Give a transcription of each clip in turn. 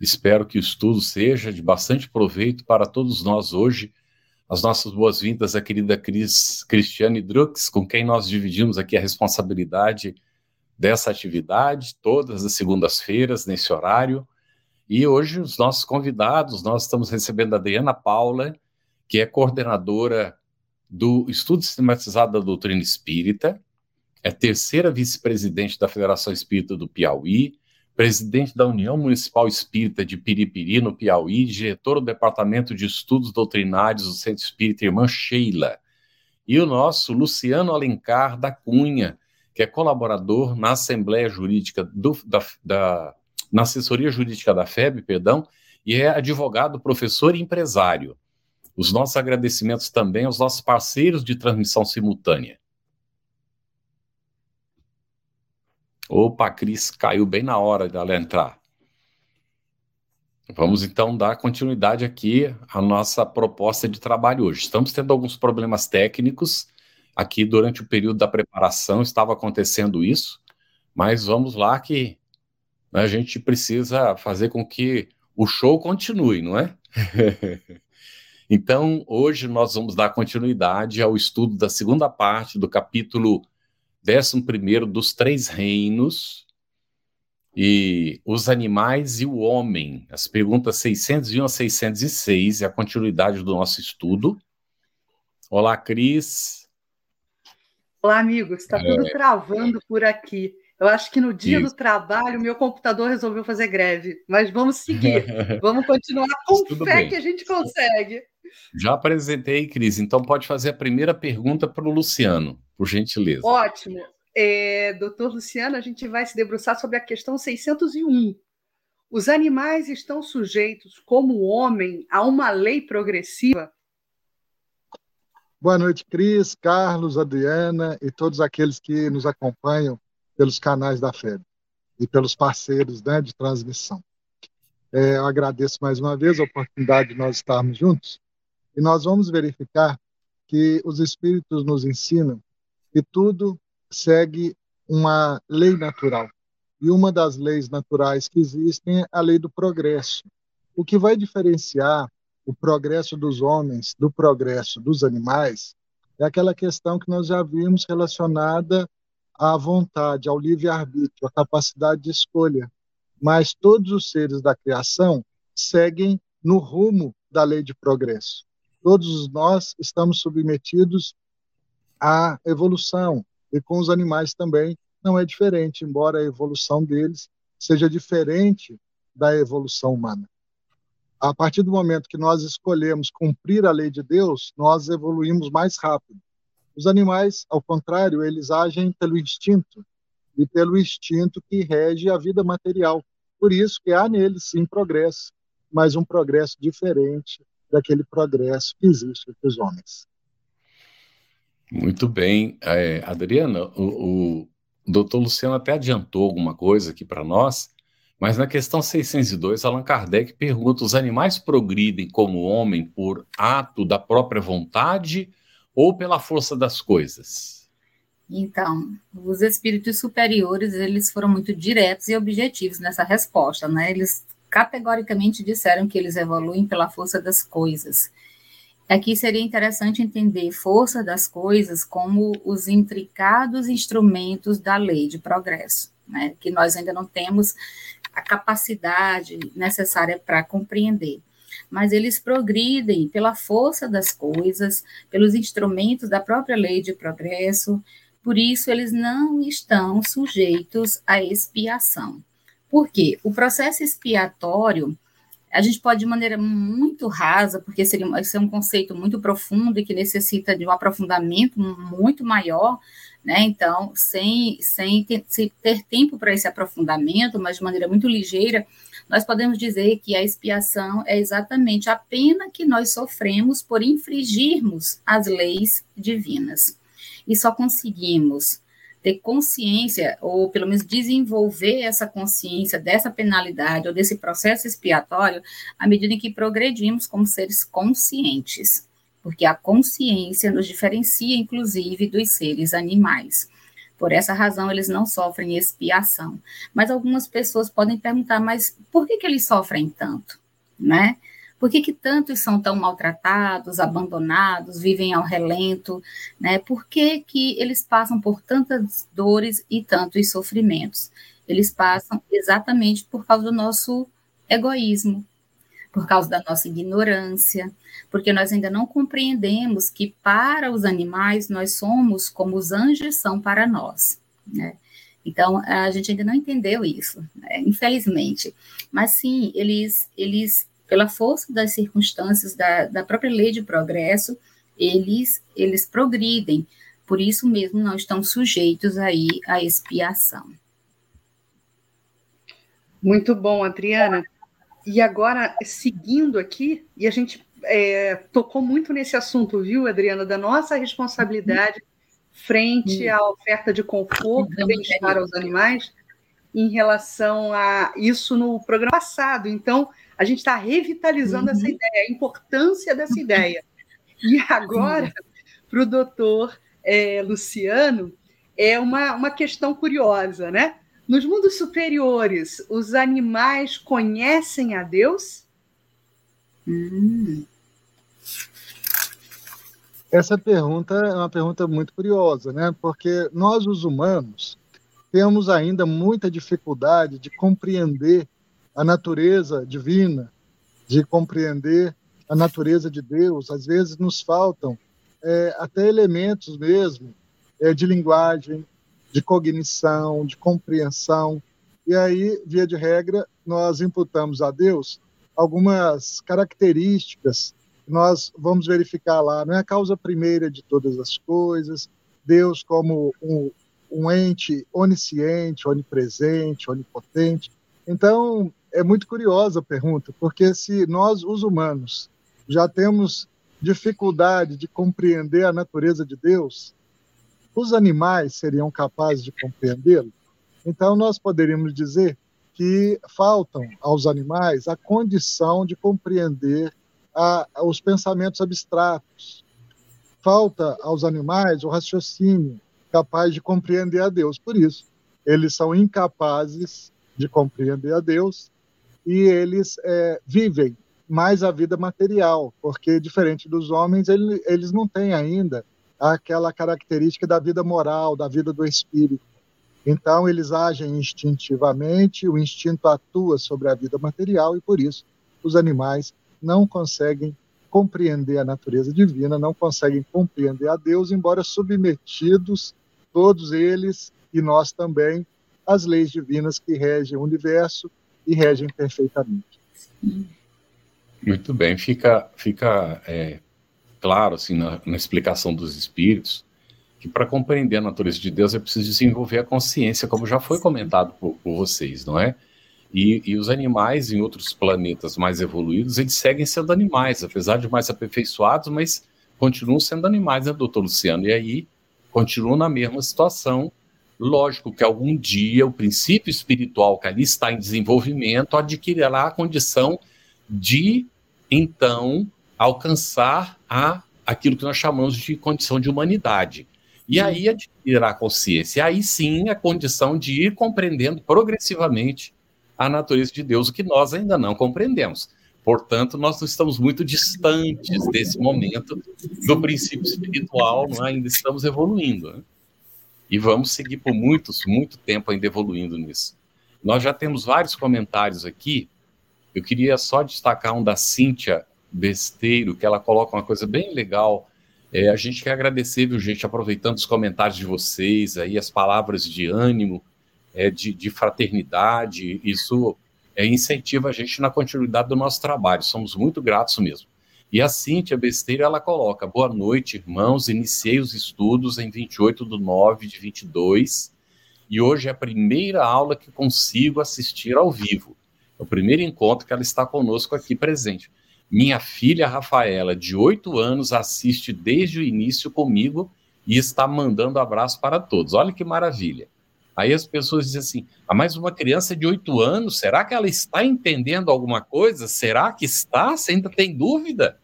Espero que o estudo seja de bastante proveito para todos nós hoje. As nossas boas-vindas à querida Cris, Cristiane Drux, com quem nós dividimos aqui a responsabilidade dessa atividade, todas as segundas-feiras, nesse horário. E hoje, os nossos convidados, nós estamos recebendo a Adriana Paula, que é coordenadora do Estudo Sistematizado da Doutrina Espírita, é terceira vice-presidente da Federação Espírita do Piauí, presidente da União Municipal Espírita de Piripiri, no Piauí, diretor do Departamento de Estudos Doutrinários do Centro Espírita Irmã Sheila. E o nosso Luciano Alencar da Cunha, que é colaborador na Assembleia Jurídica do, da, da, na Assessoria Jurídica da FEB, perdão, e é advogado, professor e empresário. Os nossos agradecimentos também aos nossos parceiros de transmissão simultânea. Opa, Cris, caiu bem na hora dela entrar. Vamos então dar continuidade aqui à nossa proposta de trabalho hoje. Estamos tendo alguns problemas técnicos aqui durante o período da preparação, estava acontecendo isso, mas vamos lá que né, a gente precisa fazer com que o show continue, não é? então, hoje nós vamos dar continuidade ao estudo da segunda parte do capítulo décimo primeiro dos três reinos, e os animais e o homem. As perguntas 601 a 606 é a continuidade do nosso estudo. Olá, Cris. Olá, amigos. Está é... tudo travando por aqui. Eu acho que no dia Isso. do trabalho, meu computador resolveu fazer greve. Mas vamos seguir. vamos continuar com Tudo fé bem. que a gente consegue. Já apresentei, Cris. Então pode fazer a primeira pergunta para o Luciano por gentileza. Ótimo. É, doutor Luciano, a gente vai se debruçar sobre a questão 601. Os animais estão sujeitos, como o homem, a uma lei progressiva? Boa noite, Cris, Carlos, Adriana e todos aqueles que nos acompanham pelos canais da FEB e pelos parceiros né, de transmissão. É, eu agradeço mais uma vez a oportunidade de nós estarmos juntos e nós vamos verificar que os Espíritos nos ensinam e tudo segue uma lei natural. E uma das leis naturais que existem é a lei do progresso. O que vai diferenciar o progresso dos homens do progresso dos animais é aquela questão que nós já vimos relacionada à vontade, ao livre-arbítrio, à capacidade de escolha. Mas todos os seres da criação seguem no rumo da lei de progresso. Todos nós estamos submetidos a evolução. E com os animais também não é diferente, embora a evolução deles seja diferente da evolução humana. A partir do momento que nós escolhemos cumprir a lei de Deus, nós evoluímos mais rápido. Os animais, ao contrário, eles agem pelo instinto e pelo instinto que rege a vida material. Por isso que há neles sim progresso, mas um progresso diferente daquele progresso que existe entre os homens. Muito bem. É, Adriana, o, o doutor Luciano até adiantou alguma coisa aqui para nós, mas na questão 602, Allan Kardec pergunta: os animais progridem como homem por ato da própria vontade ou pela força das coisas? Então, os espíritos superiores, eles foram muito diretos e objetivos nessa resposta, né? Eles categoricamente disseram que eles evoluem pela força das coisas. Aqui seria interessante entender força das coisas como os intricados instrumentos da lei de progresso, né, que nós ainda não temos a capacidade necessária para compreender. Mas eles progridem pela força das coisas, pelos instrumentos da própria lei de progresso, por isso eles não estão sujeitos à expiação. Por quê? O processo expiatório a gente pode, de maneira muito rasa, porque seria esse é um conceito muito profundo e que necessita de um aprofundamento muito maior, né? Então, sem, sem ter, sem ter tempo para esse aprofundamento, mas de maneira muito ligeira, nós podemos dizer que a expiação é exatamente a pena que nós sofremos por infringirmos as leis divinas. E só conseguimos ter consciência, ou pelo menos desenvolver essa consciência dessa penalidade ou desse processo expiatório, à medida em que progredimos como seres conscientes, porque a consciência nos diferencia, inclusive, dos seres animais. Por essa razão, eles não sofrem expiação. Mas algumas pessoas podem perguntar, mas por que, que eles sofrem tanto? Né? Por que, que tantos são tão maltratados, abandonados, vivem ao relento? Né? Por que, que eles passam por tantas dores e tantos sofrimentos? Eles passam exatamente por causa do nosso egoísmo, por causa da nossa ignorância, porque nós ainda não compreendemos que para os animais nós somos como os anjos são para nós. Né? Então, a gente ainda não entendeu isso, né? infelizmente. Mas sim, eles, eles pela força das circunstâncias da, da própria lei de progresso, eles, eles progridem. Por isso mesmo, não estão sujeitos aí à expiação. Muito bom, Adriana. E agora, seguindo aqui, e a gente é, tocou muito nesse assunto, viu, Adriana, da nossa responsabilidade frente à oferta de conforto e bem-estar aos animais em relação a isso no programa passado. Então, a gente está revitalizando uhum. essa ideia, a importância dessa ideia. E agora, para o doutor é, Luciano, é uma, uma questão curiosa, né? Nos mundos superiores, os animais conhecem a Deus? Hum. Essa pergunta é uma pergunta muito curiosa, né? Porque nós, os humanos, temos ainda muita dificuldade de compreender a natureza divina, de compreender a natureza de Deus. Às vezes nos faltam é, até elementos mesmo é, de linguagem, de cognição, de compreensão. E aí, via de regra, nós imputamos a Deus algumas características que nós vamos verificar lá. Não é a causa primeira de todas as coisas, Deus como um, um ente onisciente, onipresente, onipotente. Então, é muito curiosa a pergunta, porque se nós, os humanos, já temos dificuldade de compreender a natureza de Deus, os animais seriam capazes de compreendê-lo? Então, nós poderíamos dizer que faltam aos animais a condição de compreender a, os pensamentos abstratos. Falta aos animais o raciocínio capaz de compreender a Deus. Por isso, eles são incapazes de compreender a Deus e eles é, vivem mais a vida material, porque diferente dos homens, ele, eles não têm ainda aquela característica da vida moral, da vida do espírito. Então, eles agem instintivamente, o instinto atua sobre a vida material e, por isso, os animais não conseguem compreender a natureza divina, não conseguem compreender a Deus, embora submetidos, todos eles e nós também, às leis divinas que regem o universo e regem perfeitamente. Muito bem, fica, fica é, claro assim na, na, explicação dos espíritos que para compreender a natureza de Deus é preciso desenvolver a consciência, como já foi comentado por, por vocês, não é? E, e, os animais em outros planetas mais evoluídos, eles seguem sendo animais, apesar de mais aperfeiçoados, mas continuam sendo animais, né, doutor Luciano? E aí continuam na mesma situação Lógico que algum dia o princípio espiritual que ali está em desenvolvimento adquirirá a condição de, então, alcançar a, aquilo que nós chamamos de condição de humanidade. E aí adquirirá a consciência. Aí sim a condição de ir compreendendo progressivamente a natureza de Deus, o que nós ainda não compreendemos. Portanto, nós estamos muito distantes desse momento do princípio espiritual, é? ainda estamos evoluindo. Né? E vamos seguir por muitos, muito tempo ainda evoluindo nisso. Nós já temos vários comentários aqui. Eu queria só destacar um da Cíntia Besteiro, que ela coloca uma coisa bem legal. É, a gente quer agradecer, viu, gente, aproveitando os comentários de vocês, aí as palavras de ânimo, é, de, de fraternidade. Isso é, incentiva a gente na continuidade do nosso trabalho. Somos muito gratos mesmo. E a Cíntia Besteira, ela coloca, boa noite, irmãos, iniciei os estudos em 28 de 9 de 22, e hoje é a primeira aula que consigo assistir ao vivo. É o primeiro encontro que ela está conosco aqui presente. Minha filha Rafaela, de 8 anos, assiste desde o início comigo e está mandando abraço para todos. Olha que maravilha. Aí as pessoas dizem assim: ah, mas uma criança de 8 anos, será que ela está entendendo alguma coisa? Será que está? Você ainda tem dúvida?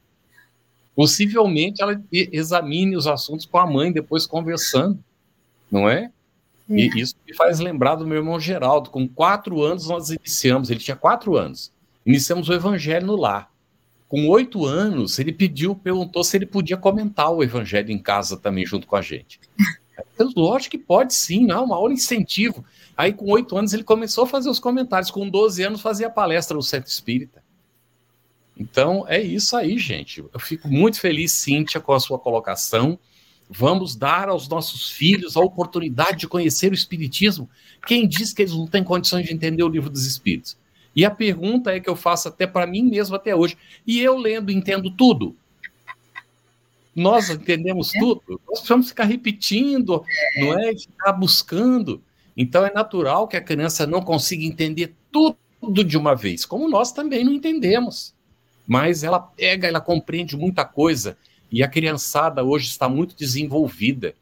Possivelmente ela examine os assuntos com a mãe, depois conversando, não é? é? E isso me faz lembrar do meu irmão Geraldo. Com quatro anos nós iniciamos, ele tinha quatro anos, iniciamos o evangelho no lar. Com oito anos, ele pediu, perguntou se ele podia comentar o evangelho em casa também, junto com a gente. Eu, lógico que pode sim, não, uma aula incentivo. Aí, com oito anos, ele começou a fazer os comentários. Com 12 anos, fazia palestra no Centro Espírita. Então, é isso aí, gente. Eu fico muito feliz, Cíntia, com a sua colocação. Vamos dar aos nossos filhos a oportunidade de conhecer o Espiritismo. Quem diz que eles não têm condições de entender o livro dos Espíritos? E a pergunta é que eu faço até para mim mesmo até hoje. E eu lendo, entendo tudo? Nós entendemos é. tudo. Nós precisamos ficar repetindo, não é? Ficar buscando. Então é natural que a criança não consiga entender tudo de uma vez, como nós também não entendemos. Mas ela pega, ela compreende muita coisa e a criançada hoje está muito desenvolvida.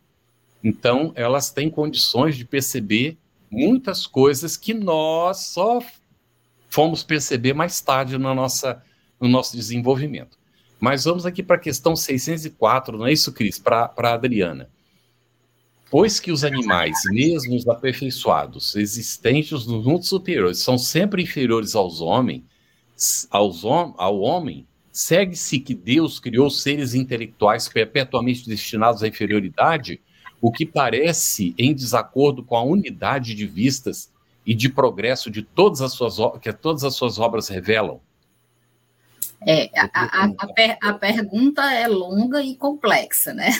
Então elas têm condições de perceber muitas coisas que nós só fomos perceber mais tarde na nossa, no nosso desenvolvimento. Mas vamos aqui para a questão 604, não é isso, Cris? Para a Adriana. Pois que os animais, mesmo os aperfeiçoados, existentes nos mundos superiores, são sempre inferiores aos homens, aos hom ao homem, segue-se que Deus criou seres intelectuais perpetuamente destinados à inferioridade, o que parece em desacordo com a unidade de vistas e de progresso de todas as suas que todas as suas obras revelam. É, a, a, a, per, a, pergunta é longa e complexa, né?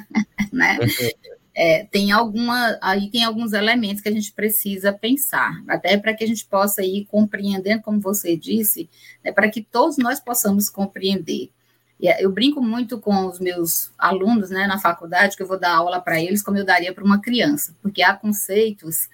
né? É, tem alguma, aí tem alguns elementos que a gente precisa pensar, até para que a gente possa ir compreendendo, como você disse, né, para que todos nós possamos compreender. É, eu brinco muito com os meus alunos né, na faculdade, que eu vou dar aula para eles como eu daria para uma criança, porque há conceitos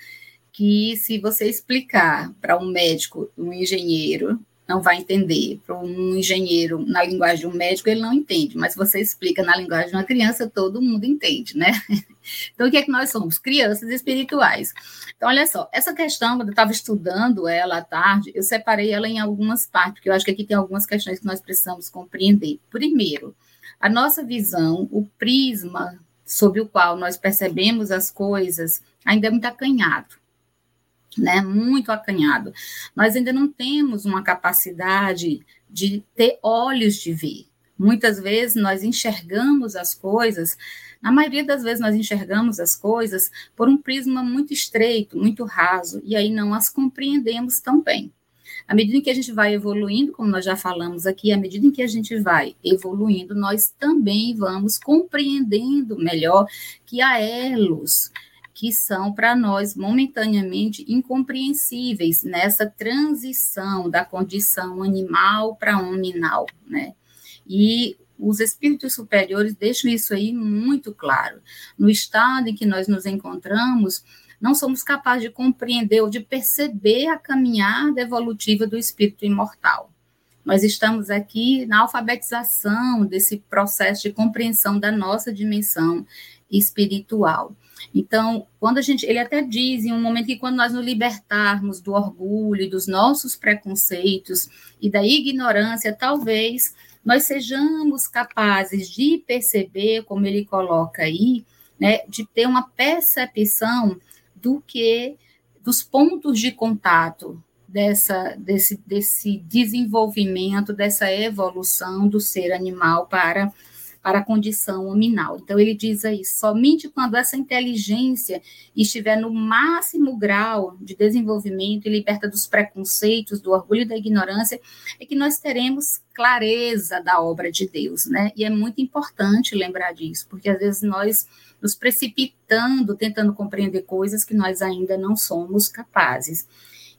que, se você explicar para um médico, um engenheiro, não vai entender. Para um engenheiro, na linguagem de um médico, ele não entende, mas se você explica na linguagem de uma criança, todo mundo entende, né? Então, o que é que nós somos? Crianças espirituais. Então, olha só, essa questão, quando eu estava estudando ela à tarde, eu separei ela em algumas partes, porque eu acho que aqui tem algumas questões que nós precisamos compreender. Primeiro, a nossa visão, o prisma sobre o qual nós percebemos as coisas, ainda é muito acanhado né, muito acanhado. Nós ainda não temos uma capacidade de ter olhos de ver. Muitas vezes nós enxergamos as coisas, na maioria das vezes nós enxergamos as coisas por um prisma muito estreito, muito raso, e aí não as compreendemos tão bem. À medida em que a gente vai evoluindo, como nós já falamos aqui, à medida em que a gente vai evoluindo, nós também vamos compreendendo melhor que há elos que são para nós momentaneamente incompreensíveis nessa transição da condição animal para hominal, né? E os espíritos superiores deixam isso aí muito claro. No estado em que nós nos encontramos, não somos capazes de compreender ou de perceber a caminhada evolutiva do espírito imortal. Nós estamos aqui na alfabetização desse processo de compreensão da nossa dimensão espiritual. Então, quando a gente, ele até diz em um momento que quando nós nos libertarmos do orgulho, dos nossos preconceitos e da ignorância, talvez nós sejamos capazes de perceber, como ele coloca aí, né, de ter uma percepção do que dos pontos de contato dessa desse, desse desenvolvimento, dessa evolução do ser animal para para a condição hominal. Então, ele diz aí: somente quando essa inteligência estiver no máximo grau de desenvolvimento e liberta dos preconceitos, do orgulho e da ignorância, é que nós teremos clareza da obra de Deus, né? E é muito importante lembrar disso, porque às vezes nós nos precipitando, tentando compreender coisas que nós ainda não somos capazes.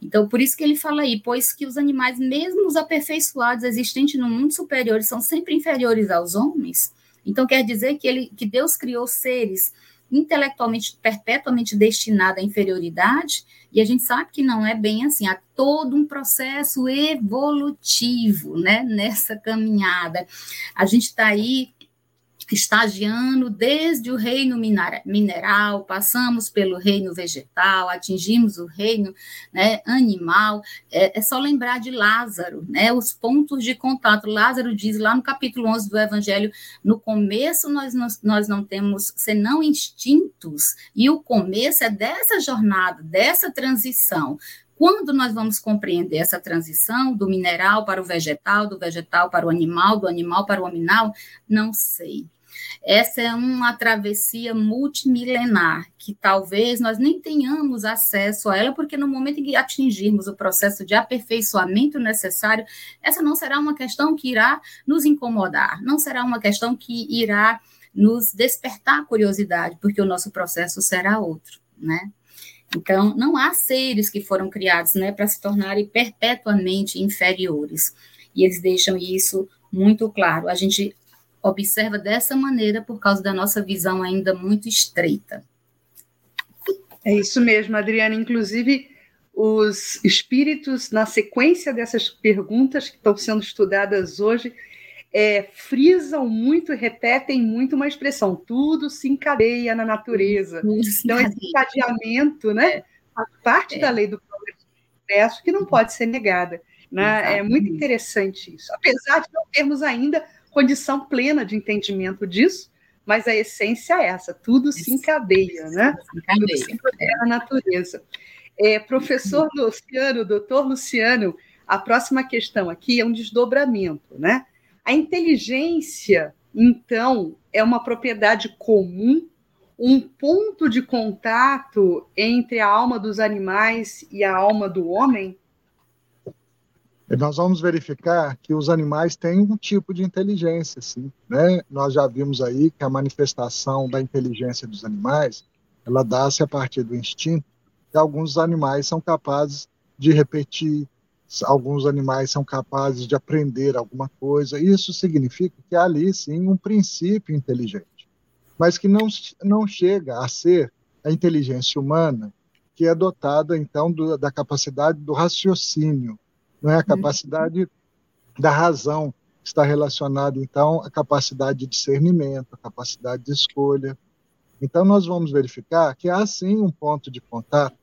Então, por isso que ele fala aí, pois que os animais, mesmo os aperfeiçoados existentes no mundo superior, são sempre inferiores aos homens. Então, quer dizer que, ele, que Deus criou seres intelectualmente, perpetuamente destinados à inferioridade, e a gente sabe que não é bem assim, há todo um processo evolutivo né, nessa caminhada. A gente está aí estagiando desde o reino mineral, passamos pelo reino vegetal, atingimos o reino né, animal. É, é, só lembrar de Lázaro, né, os pontos de contato. Lázaro diz lá no capítulo 11 do Evangelho: no começo nós, nós, nós não temos senão instintos, e o começo é dessa jornada, dessa transição. Quando nós vamos compreender essa transição do mineral para o vegetal, do vegetal para o animal, do animal para o aminal, não sei. Essa é uma travessia multimilenar, que talvez nós nem tenhamos acesso a ela, porque no momento em que atingirmos o processo de aperfeiçoamento necessário, essa não será uma questão que irá nos incomodar, não será uma questão que irá nos despertar curiosidade, porque o nosso processo será outro, né? Então, não há seres que foram criados né, para se tornarem perpetuamente inferiores. E eles deixam isso muito claro. A gente observa dessa maneira por causa da nossa visão ainda muito estreita. É isso mesmo, Adriana. Inclusive, os espíritos, na sequência dessas perguntas que estão sendo estudadas hoje, é, frisam muito repetem muito uma expressão: tudo se encadeia na natureza. então, esse encadeamento né, faz parte é. da lei do progresso que não pode ser negada. Né? É muito interessante isso. Apesar de não termos ainda condição plena de entendimento disso, mas a essência é essa, tudo Isso. se encadeia, né? Se encadeia. Tudo se encadeia na natureza. É, professor Luciano, doutor Luciano, a próxima questão aqui é um desdobramento, né? A inteligência, então, é uma propriedade comum, um ponto de contato entre a alma dos animais e a alma do homem? Nós vamos verificar que os animais têm um tipo de inteligência, sim. Né? Nós já vimos aí que a manifestação da inteligência dos animais, ela dá-se a partir do instinto, e alguns animais são capazes de repetir, alguns animais são capazes de aprender alguma coisa. Isso significa que há ali, sim, um princípio inteligente, mas que não, não chega a ser a inteligência humana, que é dotada, então, do, da capacidade do raciocínio, não é a capacidade da razão está relacionada então à capacidade de discernimento, à capacidade de escolha. Então nós vamos verificar que há sim um ponto de contato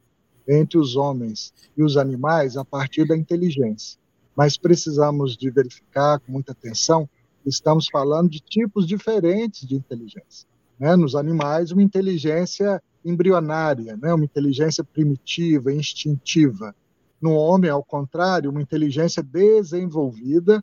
entre os homens e os animais a partir da inteligência. Mas precisamos de verificar com muita atenção estamos falando de tipos diferentes de inteligência. Né? Nos animais, uma inteligência embrionária, né? uma inteligência primitiva, instintiva. No homem, ao contrário, uma inteligência desenvolvida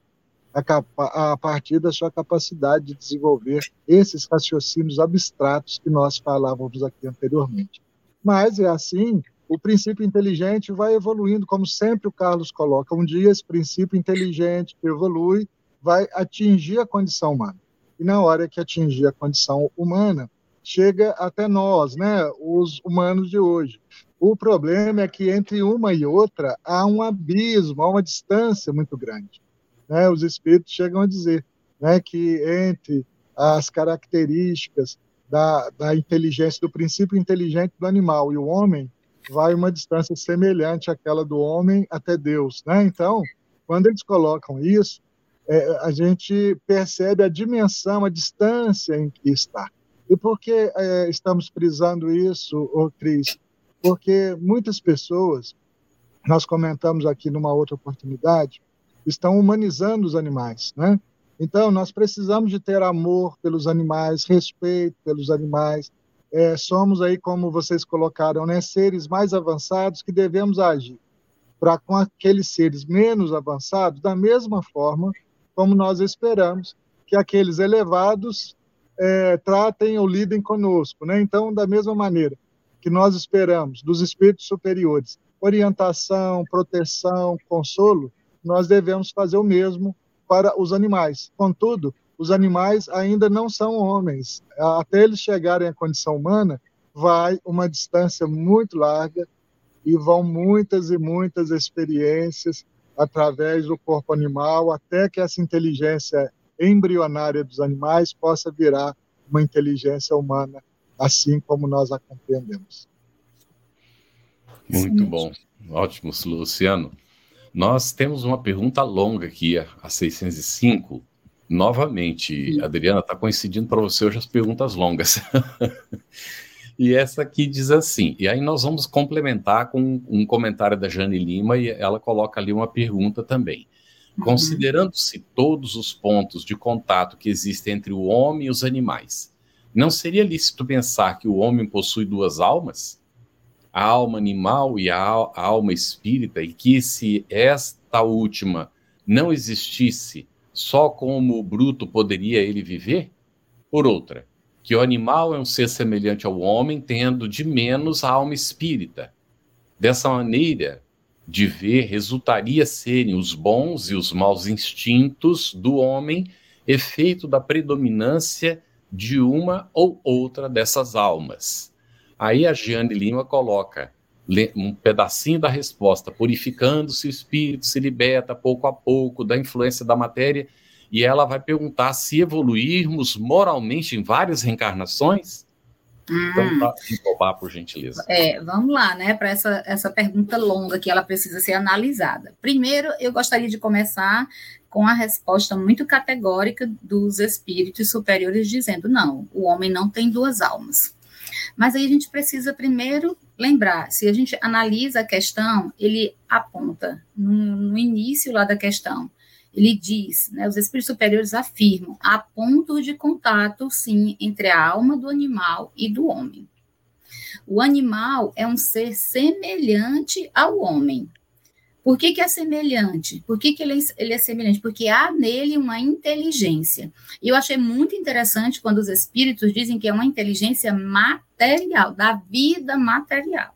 a, a partir da sua capacidade de desenvolver esses raciocínios abstratos que nós falávamos aqui anteriormente. Mas é assim, o princípio inteligente vai evoluindo, como sempre o Carlos coloca. Um dia esse princípio inteligente que evolui vai atingir a condição humana. E na hora que atingir a condição humana, chega até nós, né, os humanos de hoje. O problema é que entre uma e outra há um abismo, há uma distância muito grande. Né? Os espíritos chegam a dizer né, que entre as características da, da inteligência, do princípio inteligente do animal e o homem, vai uma distância semelhante àquela do homem até Deus. Né? Então, quando eles colocam isso, é, a gente percebe a dimensão, a distância em que está. E por que é, estamos frisando isso, ô Cris? Porque muitas pessoas, nós comentamos aqui numa outra oportunidade, estão humanizando os animais, né? Então, nós precisamos de ter amor pelos animais, respeito pelos animais. É, somos aí, como vocês colocaram, né, seres mais avançados que devemos agir para com aqueles seres menos avançados, da mesma forma como nós esperamos que aqueles elevados é, tratem ou lidem conosco. Né? Então, da mesma maneira, que nós esperamos dos espíritos superiores, orientação, proteção, consolo, nós devemos fazer o mesmo para os animais. Contudo, os animais ainda não são homens. Até eles chegarem à condição humana, vai uma distância muito larga e vão muitas e muitas experiências através do corpo animal até que essa inteligência embrionária dos animais possa virar uma inteligência humana, assim como nós a compreendemos. Muito bom. Ótimo, Luciano. Nós temos uma pergunta longa aqui, a 605. Novamente, Sim. Adriana, está coincidindo para você hoje as perguntas longas. e essa aqui diz assim, e aí nós vamos complementar com um comentário da Jane Lima, e ela coloca ali uma pergunta também. Uhum. Considerando-se todos os pontos de contato que existem entre o homem e os animais, não seria lícito pensar que o homem possui duas almas? A alma animal e a, a alma espírita, e que se esta última não existisse, só como o bruto poderia ele viver? Por outra, que o animal é um ser semelhante ao homem, tendo de menos a alma espírita. Dessa maneira de ver, resultaria serem os bons e os maus instintos do homem efeito da predominância de uma ou outra dessas almas. Aí a Jeane Lima coloca um pedacinho da resposta, purificando-se o espírito, se liberta pouco a pouco da influência da matéria, e ela vai perguntar se evoluirmos moralmente em várias reencarnações. Hum. Então, para roubar, por gentileza. É, vamos lá, né, para essa, essa pergunta longa que ela precisa ser analisada. Primeiro, eu gostaria de começar com a resposta muito categórica dos espíritos superiores, dizendo: não, o homem não tem duas almas. Mas aí a gente precisa primeiro lembrar, se a gente analisa a questão, ele aponta no, no início lá da questão, ele diz, né, os espíritos superiores afirmam, há pontos de contato, sim, entre a alma do animal e do homem. O animal é um ser semelhante ao homem, por que, que é semelhante? Por que, que ele, é, ele é semelhante? Porque há nele uma inteligência. E eu achei muito interessante quando os espíritos dizem que é uma inteligência material, da vida material.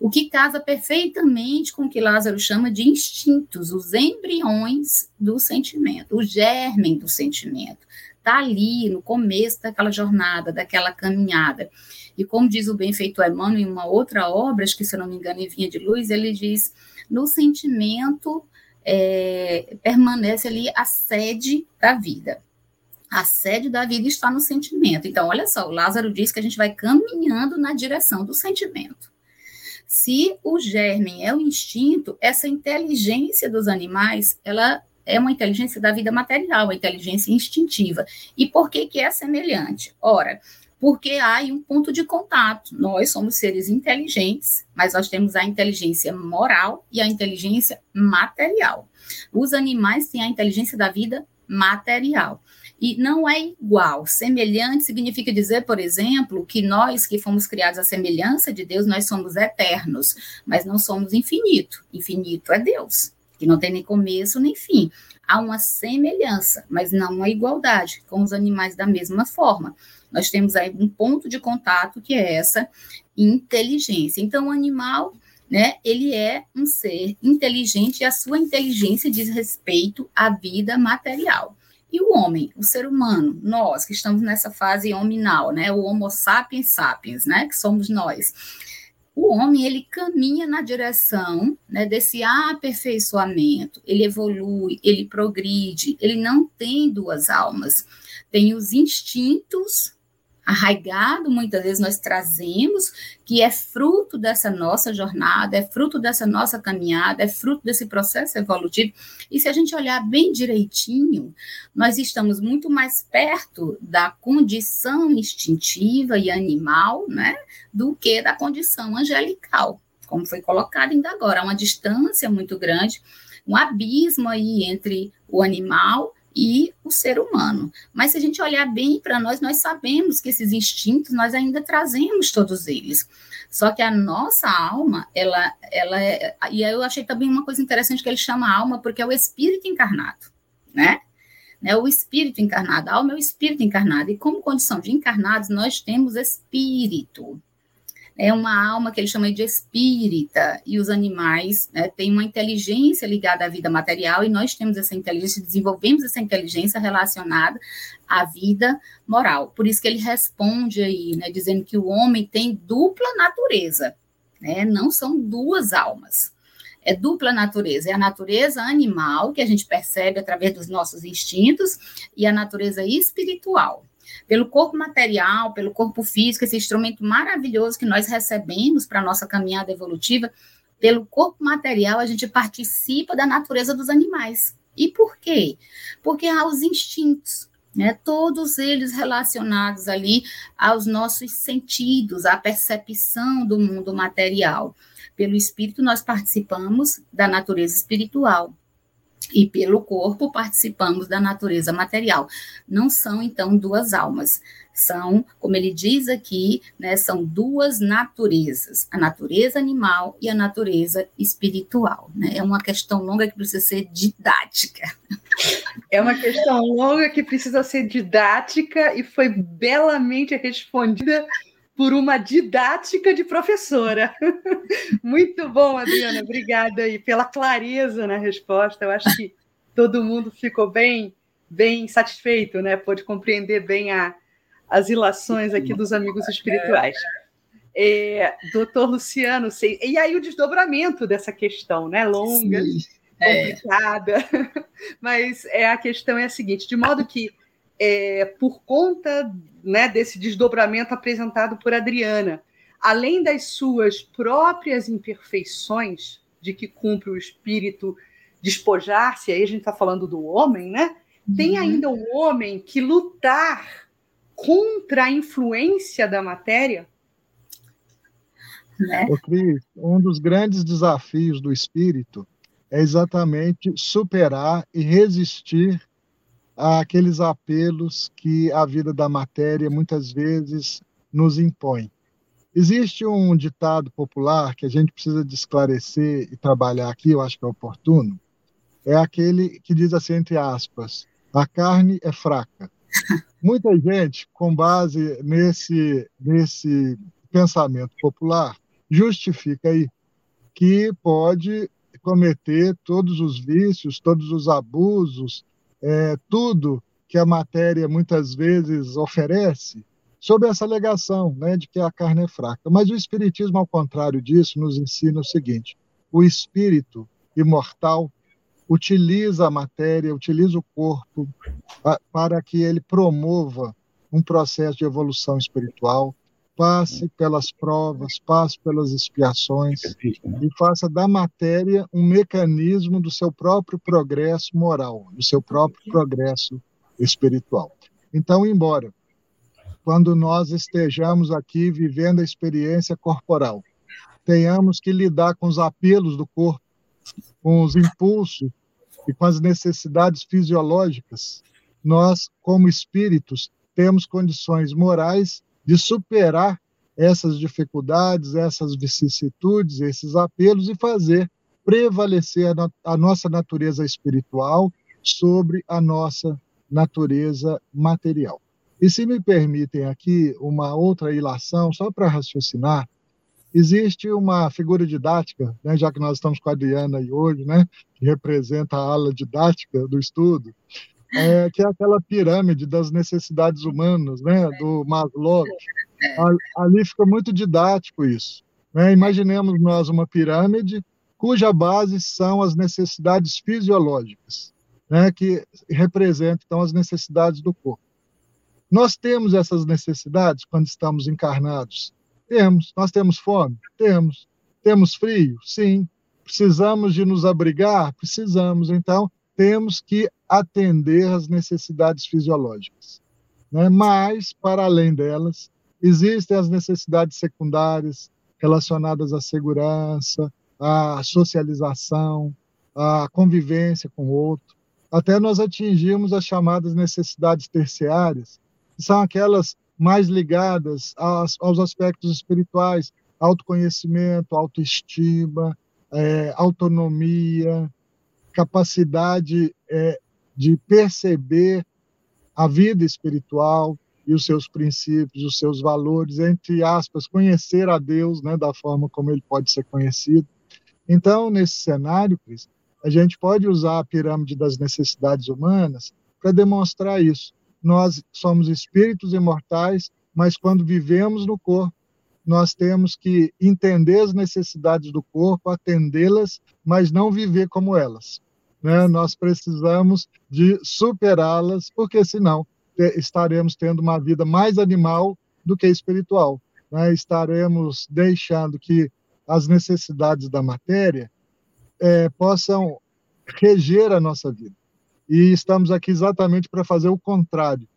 O que casa perfeitamente com o que Lázaro chama de instintos, os embriões do sentimento, o germen do sentimento. Está ali no começo daquela jornada, daquela caminhada. E como diz o benfeitor Emmanuel em uma outra obra, acho que se eu não me engano, em Vinha de Luz, ele diz no sentimento é, permanece ali a sede da vida. A sede da vida está no sentimento. Então, olha só, o Lázaro diz que a gente vai caminhando na direção do sentimento. Se o germe é o instinto, essa inteligência dos animais, ela é uma inteligência da vida material, a inteligência instintiva. E por que que é semelhante? Ora, porque há um ponto de contato. Nós somos seres inteligentes, mas nós temos a inteligência moral e a inteligência material. Os animais têm a inteligência da vida material. E não é igual. Semelhante significa dizer, por exemplo, que nós que fomos criados à semelhança de Deus, nós somos eternos, mas não somos infinito. Infinito é Deus, que não tem nem começo nem fim. Há uma semelhança, mas não uma igualdade com os animais da mesma forma nós temos aí um ponto de contato que é essa inteligência. Então, o animal, né, ele é um ser inteligente e a sua inteligência diz respeito à vida material. E o homem, o ser humano, nós que estamos nessa fase hominal, né, o Homo sapiens sapiens, né, que somos nós. O homem ele caminha na direção né, desse aperfeiçoamento, ele evolui, ele progride, ele não tem duas almas, tem os instintos arraigado, muitas vezes nós trazemos, que é fruto dessa nossa jornada, é fruto dessa nossa caminhada, é fruto desse processo evolutivo. E se a gente olhar bem direitinho, nós estamos muito mais perto da condição instintiva e animal, né, do que da condição angelical, como foi colocado ainda agora, uma distância muito grande, um abismo aí entre o animal e o ser humano. Mas se a gente olhar bem para nós, nós sabemos que esses instintos nós ainda trazemos todos eles. Só que a nossa alma, ela, ela é, e eu achei também uma coisa interessante que ele chama alma porque é o espírito encarnado, né? É o espírito encarnado, a alma é o espírito encarnado. E como condição de encarnados, nós temos espírito é uma alma que ele chama de espírita, e os animais né, têm uma inteligência ligada à vida material, e nós temos essa inteligência, desenvolvemos essa inteligência relacionada à vida moral. Por isso que ele responde aí, né, dizendo que o homem tem dupla natureza. né? não são duas almas. É dupla natureza, é a natureza animal, que a gente percebe através dos nossos instintos, e a natureza espiritual. Pelo corpo material, pelo corpo físico, esse instrumento maravilhoso que nós recebemos para a nossa caminhada evolutiva, pelo corpo material, a gente participa da natureza dos animais. E por quê? Porque há os instintos, né? Todos eles relacionados ali aos nossos sentidos, à percepção do mundo material. Pelo espírito, nós participamos da natureza espiritual e pelo corpo participamos da natureza material. Não são, então, duas almas. São, como ele diz aqui, né, são duas naturezas, a natureza animal e a natureza espiritual. Né? É uma questão longa que precisa ser didática. É uma questão longa que precisa ser didática e foi belamente respondida por uma didática de professora. Muito bom, Adriana, obrigada aí pela clareza na resposta. Eu acho que todo mundo ficou bem, bem satisfeito, né? Pôde compreender bem a, as ilações aqui dos amigos espirituais. É, doutor Luciano, sei, e aí o desdobramento dessa questão, né? Longa, Sim, é. complicada, é. mas é, a questão é a seguinte: de modo que é, por conta né, desse desdobramento apresentado por Adriana, além das suas próprias imperfeições, de que cumpre o espírito despojar-se, aí a gente está falando do homem, né? Tem uhum. ainda o homem que lutar contra a influência da matéria. Né? Cris, um dos grandes desafios do espírito é exatamente superar e resistir àqueles apelos que a vida da matéria muitas vezes nos impõe. Existe um ditado popular que a gente precisa de esclarecer e trabalhar aqui, eu acho que é oportuno, é aquele que diz assim, entre aspas, a carne é fraca. Muita gente, com base nesse, nesse pensamento popular, justifica aí que pode cometer todos os vícios, todos os abusos, é, tudo que a matéria muitas vezes oferece, sob essa alegação né, de que a carne é fraca. Mas o Espiritismo, ao contrário disso, nos ensina o seguinte: o espírito imortal utiliza a matéria, utiliza o corpo para que ele promova um processo de evolução espiritual, passe pelas provas, passe pelas expiações e faça da matéria um mecanismo do seu próprio progresso moral, do seu próprio progresso espiritual. Então, embora quando nós estejamos aqui vivendo a experiência corporal, tenhamos que lidar com os apelos do corpo, com os impulsos e com as necessidades fisiológicas, nós, como espíritos, temos condições morais de superar essas dificuldades, essas vicissitudes, esses apelos e fazer prevalecer a, a nossa natureza espiritual sobre a nossa natureza material. E se me permitem aqui uma outra ilação, só para raciocinar, existe uma figura didática, né, já que nós estamos com a Adriana aí hoje, né, que representa a ala didática do estudo, é, que é aquela pirâmide das necessidades humanas, né, do Maslow. Ali fica muito didático isso. Né? Imaginemos nós uma pirâmide cuja base são as necessidades fisiológicas, né, que representam então as necessidades do corpo. Nós temos essas necessidades quando estamos encarnados? Temos. Nós temos fome? Temos. Temos frio? Sim. Precisamos de nos abrigar? Precisamos. Então, temos que atender às necessidades fisiológicas. Né? Mas, para além delas, existem as necessidades secundárias relacionadas à segurança, à socialização, à convivência com o outro. Até nós atingimos as chamadas necessidades terciárias, que são aquelas mais ligadas aos, aos aspectos espirituais, autoconhecimento, autoestima, é, autonomia, capacidade é, de perceber a vida espiritual e os seus princípios, os seus valores, entre aspas, conhecer a Deus né, da forma como ele pode ser conhecido. Então, nesse cenário, Cris, a gente pode usar a pirâmide das necessidades humanas para demonstrar isso. Nós somos espíritos imortais, mas quando vivemos no corpo, nós temos que entender as necessidades do corpo, atendê-las, mas não viver como elas. Né? Nós precisamos de superá-las, porque senão estaremos tendo uma vida mais animal do que espiritual. Né? Estaremos deixando que as necessidades da matéria é, possam reger a nossa vida. E estamos aqui exatamente para fazer o contrário.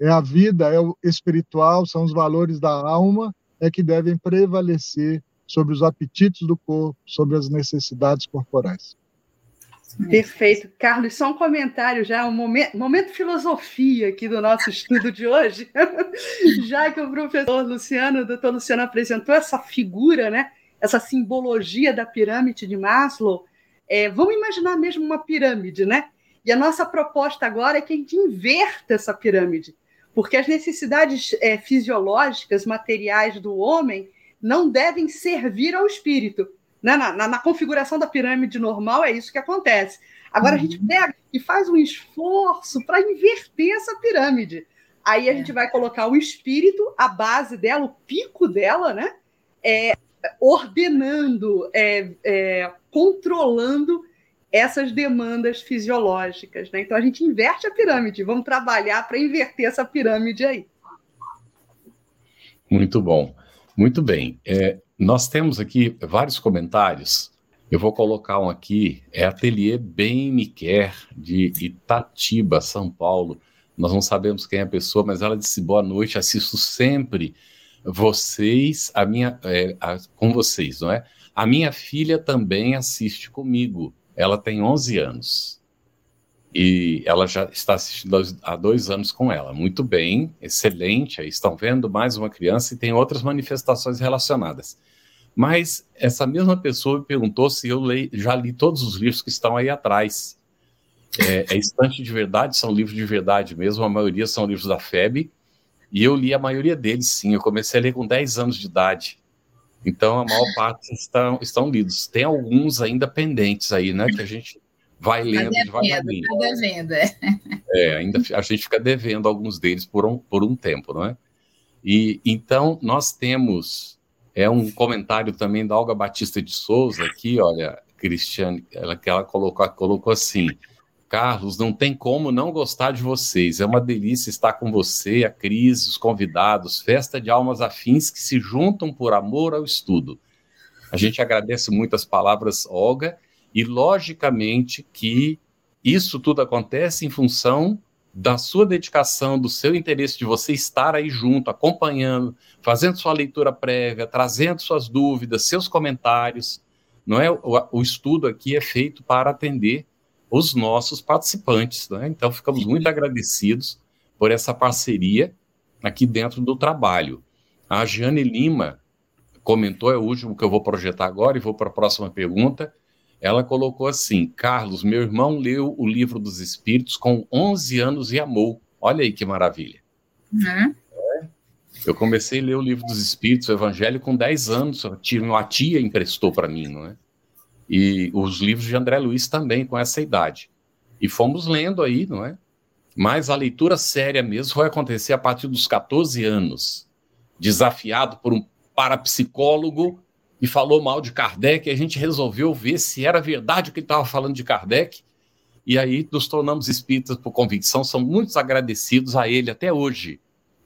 É a vida, é o espiritual, são os valores da alma é que devem prevalecer sobre os apetites do corpo, sobre as necessidades corporais. Perfeito. Carlos, só um comentário já, um momento, momento filosofia aqui do nosso estudo de hoje, já que o professor Luciano, o doutor Luciano apresentou essa figura, né, essa simbologia da pirâmide de Maslow, é, vamos imaginar mesmo uma pirâmide, né? E a nossa proposta agora é que a gente inverta essa pirâmide, porque as necessidades é, fisiológicas, materiais do homem não devem servir ao espírito. Né? Na, na, na, configuração da pirâmide normal, é isso que acontece. Agora uhum. a gente uhum. pega e faz um esforço para inverter essa pirâmide. Aí a é. gente vai colocar o espírito, a base dela, o pico dela, né? É, ordenando, é, é, controlando essas demandas fisiológicas. Né? Então a gente inverte a pirâmide, vamos trabalhar para inverter essa pirâmide aí. Muito bom, muito bem. É, nós temos aqui vários comentários. Eu vou colocar um aqui, é Ateliê Bem Me Quer, de Itatiba, São Paulo. Nós não sabemos quem é a pessoa, mas ela disse boa noite, assisto sempre vocês, a minha, é, a, com vocês, não é? A minha filha também assiste comigo. Ela tem 11 anos. E ela já está assistindo há dois anos com ela. Muito bem, excelente. Aí estão vendo mais uma criança e tem outras manifestações relacionadas. Mas essa mesma pessoa me perguntou se eu leio, já li todos os livros que estão aí atrás. É, é Estante de Verdade, são livros de verdade mesmo, a maioria são livros da FEB, e eu li a maioria deles, sim. Eu comecei a ler com 10 anos de idade. Então, a maior parte estão, estão lidos. Tem alguns ainda pendentes aí, né? Que a gente vai lendo tá devendo, Tá devendo, é. é. ainda a gente fica devendo alguns deles por um, por um tempo, não é? E então nós temos é um comentário também da Olga Batista de Souza aqui, olha, Cristiane, ela que ela colocou, colocou assim: Carlos, não tem como não gostar de vocês. É uma delícia estar com você, a Cris, os convidados, festa de almas afins que se juntam por amor ao estudo. A gente agradece muito as palavras, Olga, e logicamente que isso tudo acontece em função da sua dedicação, do seu interesse de você estar aí junto, acompanhando, fazendo sua leitura prévia, trazendo suas dúvidas, seus comentários. Não é o, o estudo aqui é feito para atender os nossos participantes, né? Então ficamos muito agradecidos por essa parceria aqui dentro do trabalho. A Jane Lima comentou, é o último que eu vou projetar agora e vou para a próxima pergunta. Ela colocou assim: Carlos, meu irmão leu o livro dos Espíritos com 11 anos e amou. Olha aí que maravilha. Uhum. É. Eu comecei a ler o livro dos Espíritos, o Evangelho, com 10 anos. Uma tia emprestou para mim, não é? E os livros de André Luiz também, com essa idade. E fomos lendo aí, não é? Mas a leitura séria mesmo vai acontecer a partir dos 14 anos. Desafiado por um parapsicólogo e falou mal de Kardec, a gente resolveu ver se era verdade o que ele estava falando de Kardec, e aí nos tornamos espíritas por convicção, somos muito agradecidos a ele até hoje,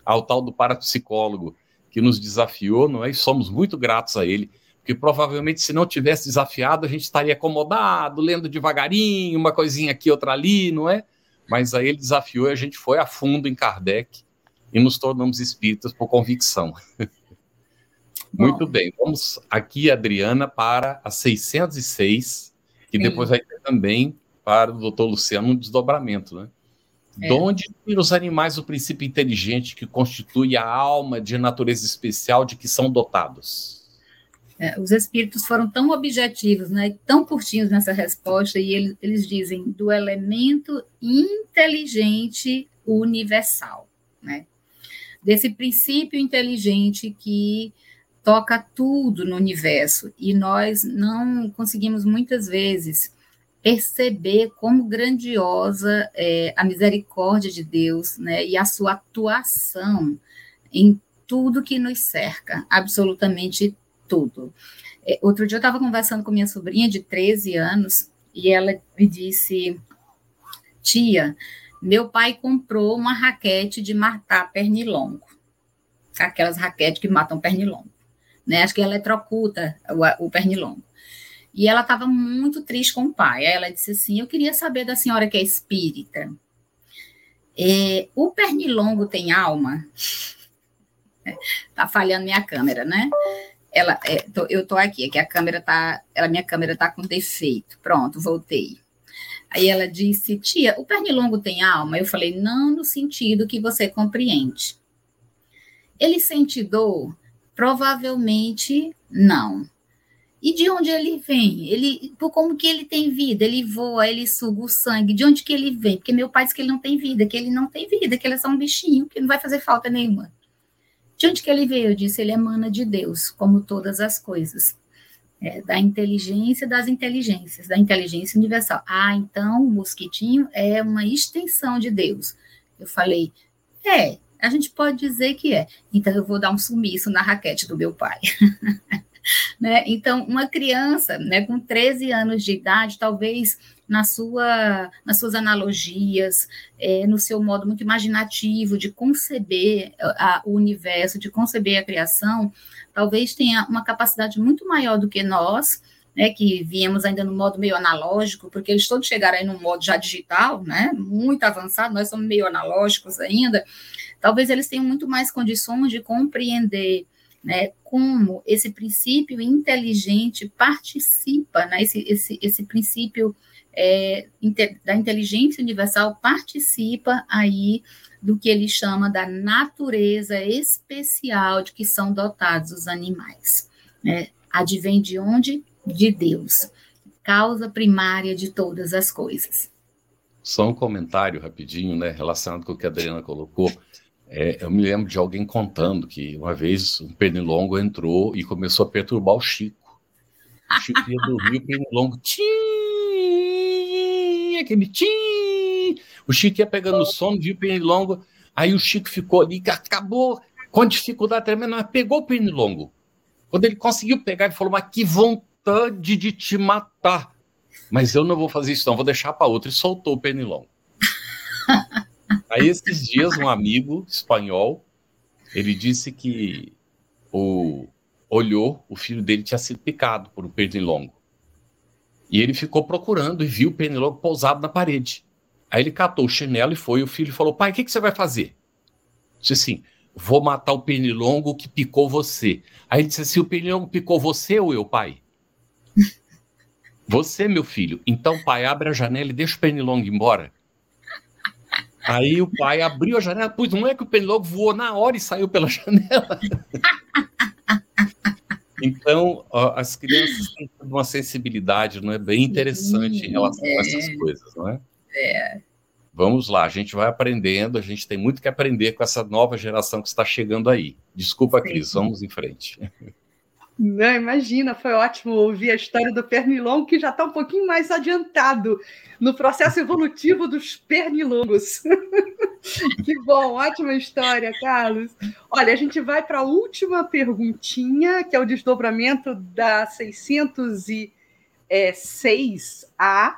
ao tal do parapsicólogo que nos desafiou, não é? E somos muito gratos a ele, porque provavelmente se não tivesse desafiado, a gente estaria acomodado, lendo devagarinho, uma coisinha aqui, outra ali, não é? Mas aí ele desafiou e a gente foi a fundo em Kardec e nos tornamos espíritas por convicção. Muito bem, vamos aqui, Adriana, para a 606, que Sim. depois vai ter também para o doutor Luciano um desdobramento, né? É. De onde tira os animais o princípio inteligente que constitui a alma de natureza especial de que são dotados? É, os espíritos foram tão objetivos, né, tão curtinhos nessa resposta, e eles, eles dizem do elemento inteligente universal, né? Desse princípio inteligente que toca tudo no universo e nós não conseguimos muitas vezes perceber como grandiosa é a misericórdia de Deus, né, e a sua atuação em tudo que nos cerca, absolutamente tudo. É, outro dia eu estava conversando com minha sobrinha de 13 anos e ela me disse: Tia, meu pai comprou uma raquete de matar pernilongo, aquelas raquetes que matam pernilongo, né? Acho que eletrocuta o, o pernilongo. E ela estava muito triste com o pai. Aí ela disse assim: Eu queria saber da senhora que é espírita. É, o pernilongo tem alma? tá falhando minha câmera, né? Ela, é, tô, eu tô aqui, aqui a câmera tá, ela, minha câmera tá com defeito. Pronto, voltei. Aí ela disse, tia, o pernilongo tem alma? Eu falei, não no sentido que você compreende. Ele sente dor? Provavelmente não. E de onde ele vem? Ele, como que ele tem vida? Ele voa, ele suga o sangue. De onde que ele vem? Porque meu pai disse que ele não tem vida, que ele não tem vida, que ele é só um bichinho, que não vai fazer falta nenhuma. De onde que ele veio? Eu disse, ele emana de Deus, como todas as coisas. É, da inteligência das inteligências, da inteligência universal. Ah, então o mosquitinho é uma extensão de Deus. Eu falei, é, a gente pode dizer que é. Então eu vou dar um sumiço na raquete do meu pai. né? Então, uma criança né, com 13 anos de idade, talvez na sua, nas suas analogias, é, no seu modo muito imaginativo de conceber a, o universo, de conceber a criação, talvez tenha uma capacidade muito maior do que nós, né, que viemos ainda no modo meio analógico, porque eles todos chegaram aí no modo já digital, né, muito avançado, nós somos meio analógicos ainda, talvez eles tenham muito mais condições de compreender né, como esse princípio inteligente participa, né, esse, esse, esse princípio é, da inteligência universal participa aí do que ele chama da natureza especial de que são dotados os animais. Né? Advém de onde? De Deus, causa primária de todas as coisas. Só um comentário rapidinho, né, relacionado com o que a Adriana colocou. É, eu me lembro de alguém contando que uma vez um pernilongo entrou e começou a perturbar o Chico. O Chico ia dormir, o pernilongo, tchim, aquele tchim. O Chico ia pegando sono, viu o pernilongo, aí o Chico ficou ali, acabou com dificuldade tremenda, mas pegou o pernilongo. Quando ele conseguiu pegar, ele falou, mas que vontade de te matar. Mas eu não vou fazer isso não, vou deixar para outro. E soltou o pernilongo. Aí esses dias um amigo espanhol, ele disse que o olhou, o filho dele tinha sido picado por um pernilongo. E ele ficou procurando e viu o pernilongo pousado na parede. Aí ele catou o chinelo e foi. O filho falou: Pai, o que, que você vai fazer? Disse assim: Vou matar o pernilongo que picou você. Aí ele disse assim: O pernilongo picou você ou eu, pai? Você, meu filho. Então, pai, abre a janela e deixa o pernilongo embora. Aí o pai abriu a janela, pois não é que o pernilongo voou na hora e saiu pela janela. Então, as crianças têm uma sensibilidade não é bem interessante em relação é. a essas é. coisas, não é? É. Vamos lá, a gente vai aprendendo, a gente tem muito que aprender com essa nova geração que está chegando aí. Desculpa, Sim. Cris, vamos em frente. Não, imagina, foi ótimo ouvir a história do pernilongo, que já está um pouquinho mais adiantado no processo evolutivo dos pernilongos. que bom, ótima história, Carlos. Olha, a gente vai para a última perguntinha, que é o desdobramento da 606A,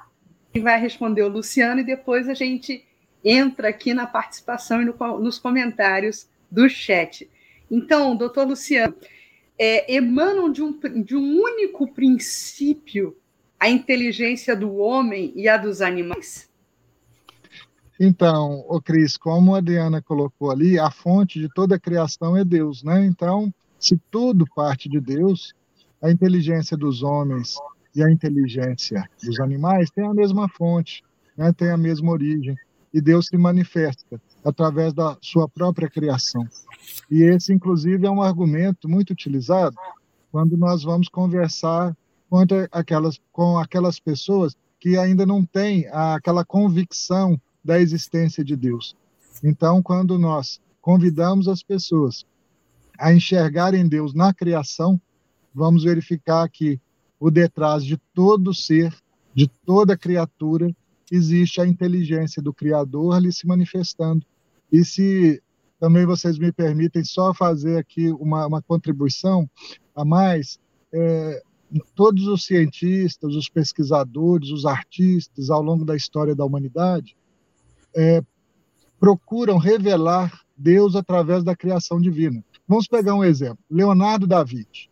que vai responder o Luciano, e depois a gente entra aqui na participação e no, nos comentários do chat. Então, doutor Luciano, é, emanam de um, de um único princípio a inteligência do homem e a dos animais? Então, o Cris, como a Adriana colocou ali, a fonte de toda a criação é Deus, né? Então, se tudo parte de Deus, a inteligência dos homens e a inteligência dos animais têm a mesma fonte, né? tem a mesma origem. E Deus se manifesta através da sua própria criação. E esse, inclusive, é um argumento muito utilizado quando nós vamos conversar aquelas, com aquelas pessoas que ainda não têm aquela convicção da existência de Deus. Então, quando nós convidamos as pessoas a enxergarem Deus na criação, vamos verificar que o detrás de todo ser, de toda criatura, existe a inteligência do Criador ali se manifestando. E se também vocês me permitem só fazer aqui uma, uma contribuição a mais. É, todos os cientistas, os pesquisadores, os artistas, ao longo da história da humanidade, é, procuram revelar Deus através da criação divina. Vamos pegar um exemplo: Leonardo da Vinci.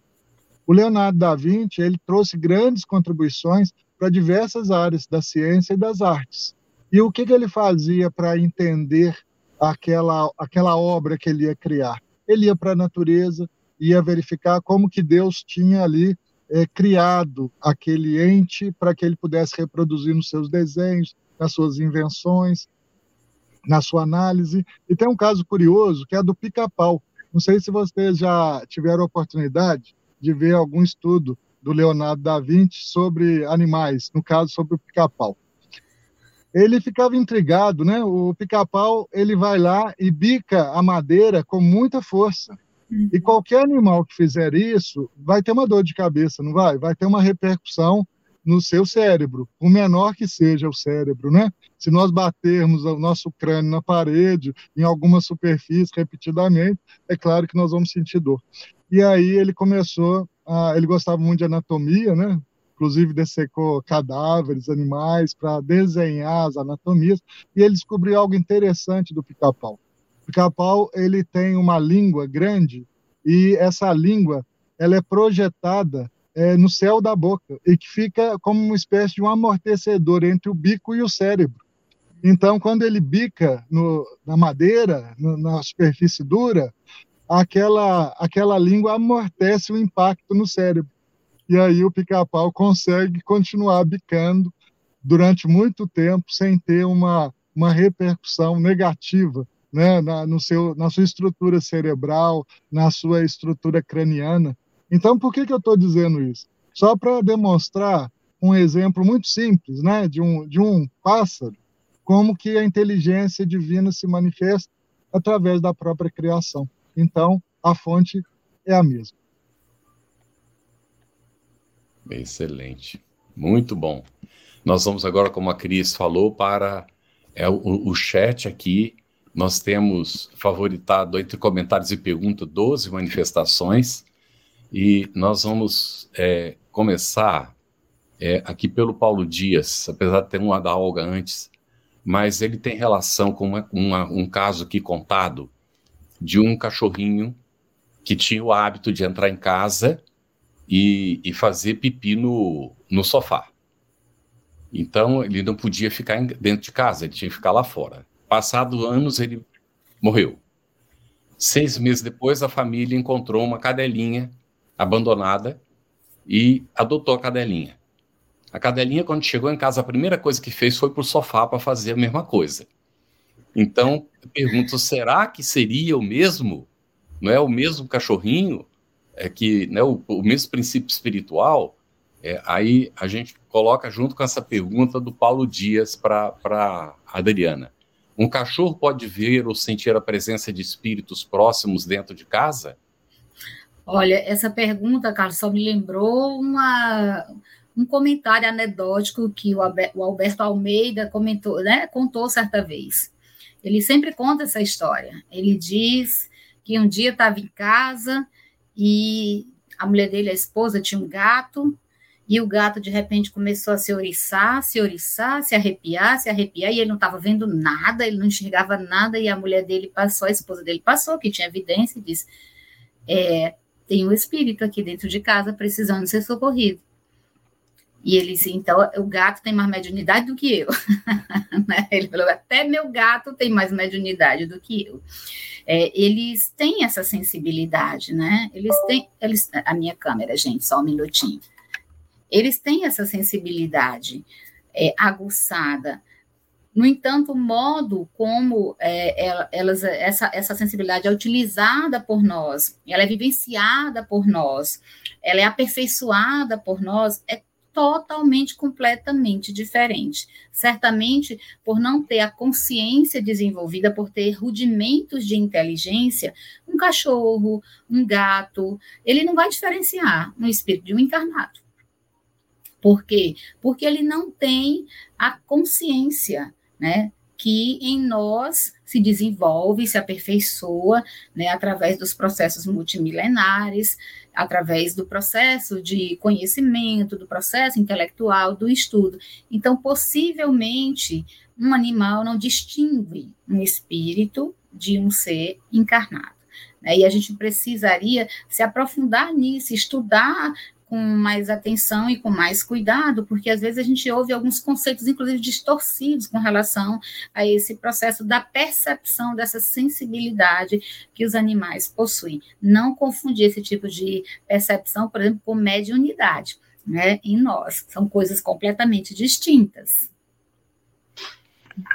O Leonardo da Vinci ele trouxe grandes contribuições para diversas áreas da ciência e das artes. E o que, que ele fazia para entender aquela, aquela obra que ele ia criar? Ele ia para a natureza, ia verificar como que Deus tinha ali é, criado aquele ente para que ele pudesse reproduzir nos seus desenhos, nas suas invenções, na sua análise. E tem um caso curioso que é do pica-pau. Não sei se vocês já tiveram a oportunidade de ver algum estudo do Leonardo da Vinci sobre animais, no caso sobre o pica-pau. Ele ficava intrigado, né? O pica-pau ele vai lá e bica a madeira com muita força. Uhum. E qualquer animal que fizer isso vai ter uma dor de cabeça, não vai? Vai ter uma repercussão no seu cérebro, o menor que seja o cérebro, né? Se nós batermos o nosso crânio na parede, em alguma superfície repetidamente, é claro que nós vamos sentir dor. E aí ele começou, a, ele gostava muito de anatomia, né? Inclusive dessecou cadáveres, animais para desenhar as anatomias, e ele descobriu algo interessante do pica-pau. O pica-pau ele tem uma língua grande e essa língua ela é projetada é, no céu da boca e que fica como uma espécie de um amortecedor entre o bico e o cérebro. Então, quando ele bica no, na madeira, no, na superfície dura, aquela, aquela língua amortece o impacto no cérebro. E aí o pica-pau consegue continuar bicando durante muito tempo sem ter uma, uma repercussão negativa né, na, no seu, na sua estrutura cerebral, na sua estrutura craniana. Então, por que, que eu estou dizendo isso? Só para demonstrar um exemplo muito simples, né, de um, de um pássaro, como que a inteligência divina se manifesta através da própria criação. Então, a fonte é a mesma. Excelente. Muito bom. Nós vamos agora, como a Cris falou, para é, o, o chat aqui. Nós temos favoritado entre comentários e perguntas 12 manifestações. E nós vamos é, começar é, aqui pelo Paulo Dias, apesar de ter uma da Olga antes, mas ele tem relação com uma, uma, um caso aqui contado de um cachorrinho que tinha o hábito de entrar em casa e, e fazer pipi no, no sofá. Então ele não podia ficar dentro de casa, ele tinha que ficar lá fora. Passado anos ele morreu. Seis meses depois a família encontrou uma cadelinha abandonada e adotou a cadelinha. A cadelinha, quando chegou em casa, a primeira coisa que fez foi para o sofá para fazer a mesma coisa. Então, pergunto, será que seria o mesmo? Não é o mesmo cachorrinho? É que né, o, o mesmo princípio espiritual? É, aí a gente coloca junto com essa pergunta do Paulo Dias para Adriana. Um cachorro pode ver ou sentir a presença de espíritos próximos dentro de casa? Olha, essa pergunta, Carlos, só me lembrou uma, um comentário anedótico que o Alberto Almeida comentou, né, contou certa vez. Ele sempre conta essa história. Ele diz que um dia estava em casa e a mulher dele, a esposa, tinha um gato e o gato de repente começou a se oriçar, se oriçar, se arrepiar, se arrepiar, e ele não estava vendo nada, ele não enxergava nada, e a mulher dele passou, a esposa dele passou, que tinha evidência, e disse: é, tem um espírito aqui dentro de casa precisando ser socorrido. E ele disse, então, o gato tem mais mediunidade do que eu. Né? ele falou, até meu gato tem mais mediunidade do que eu. É, eles têm essa sensibilidade, né? Eles têm, eles, a minha câmera, gente, só um minutinho. Eles têm essa sensibilidade é, aguçada no entanto, o modo como é, elas, essa, essa sensibilidade é utilizada por nós, ela é vivenciada por nós, ela é aperfeiçoada por nós, é totalmente, completamente diferente. Certamente, por não ter a consciência desenvolvida, por ter rudimentos de inteligência, um cachorro, um gato, ele não vai diferenciar no espírito de um encarnado. Por quê? Porque ele não tem a consciência né? que em nós se desenvolve, se aperfeiçoa, né, através dos processos multimilenares, através do processo de conhecimento, do processo intelectual, do estudo. Então, possivelmente, um animal não distingue um espírito de um ser encarnado. Né? E a gente precisaria se aprofundar nisso, estudar com mais atenção e com mais cuidado, porque às vezes a gente ouve alguns conceitos, inclusive distorcidos, com relação a esse processo da percepção dessa sensibilidade que os animais possuem. Não confundir esse tipo de percepção, por exemplo, com mediunidade, né, em nós. São coisas completamente distintas.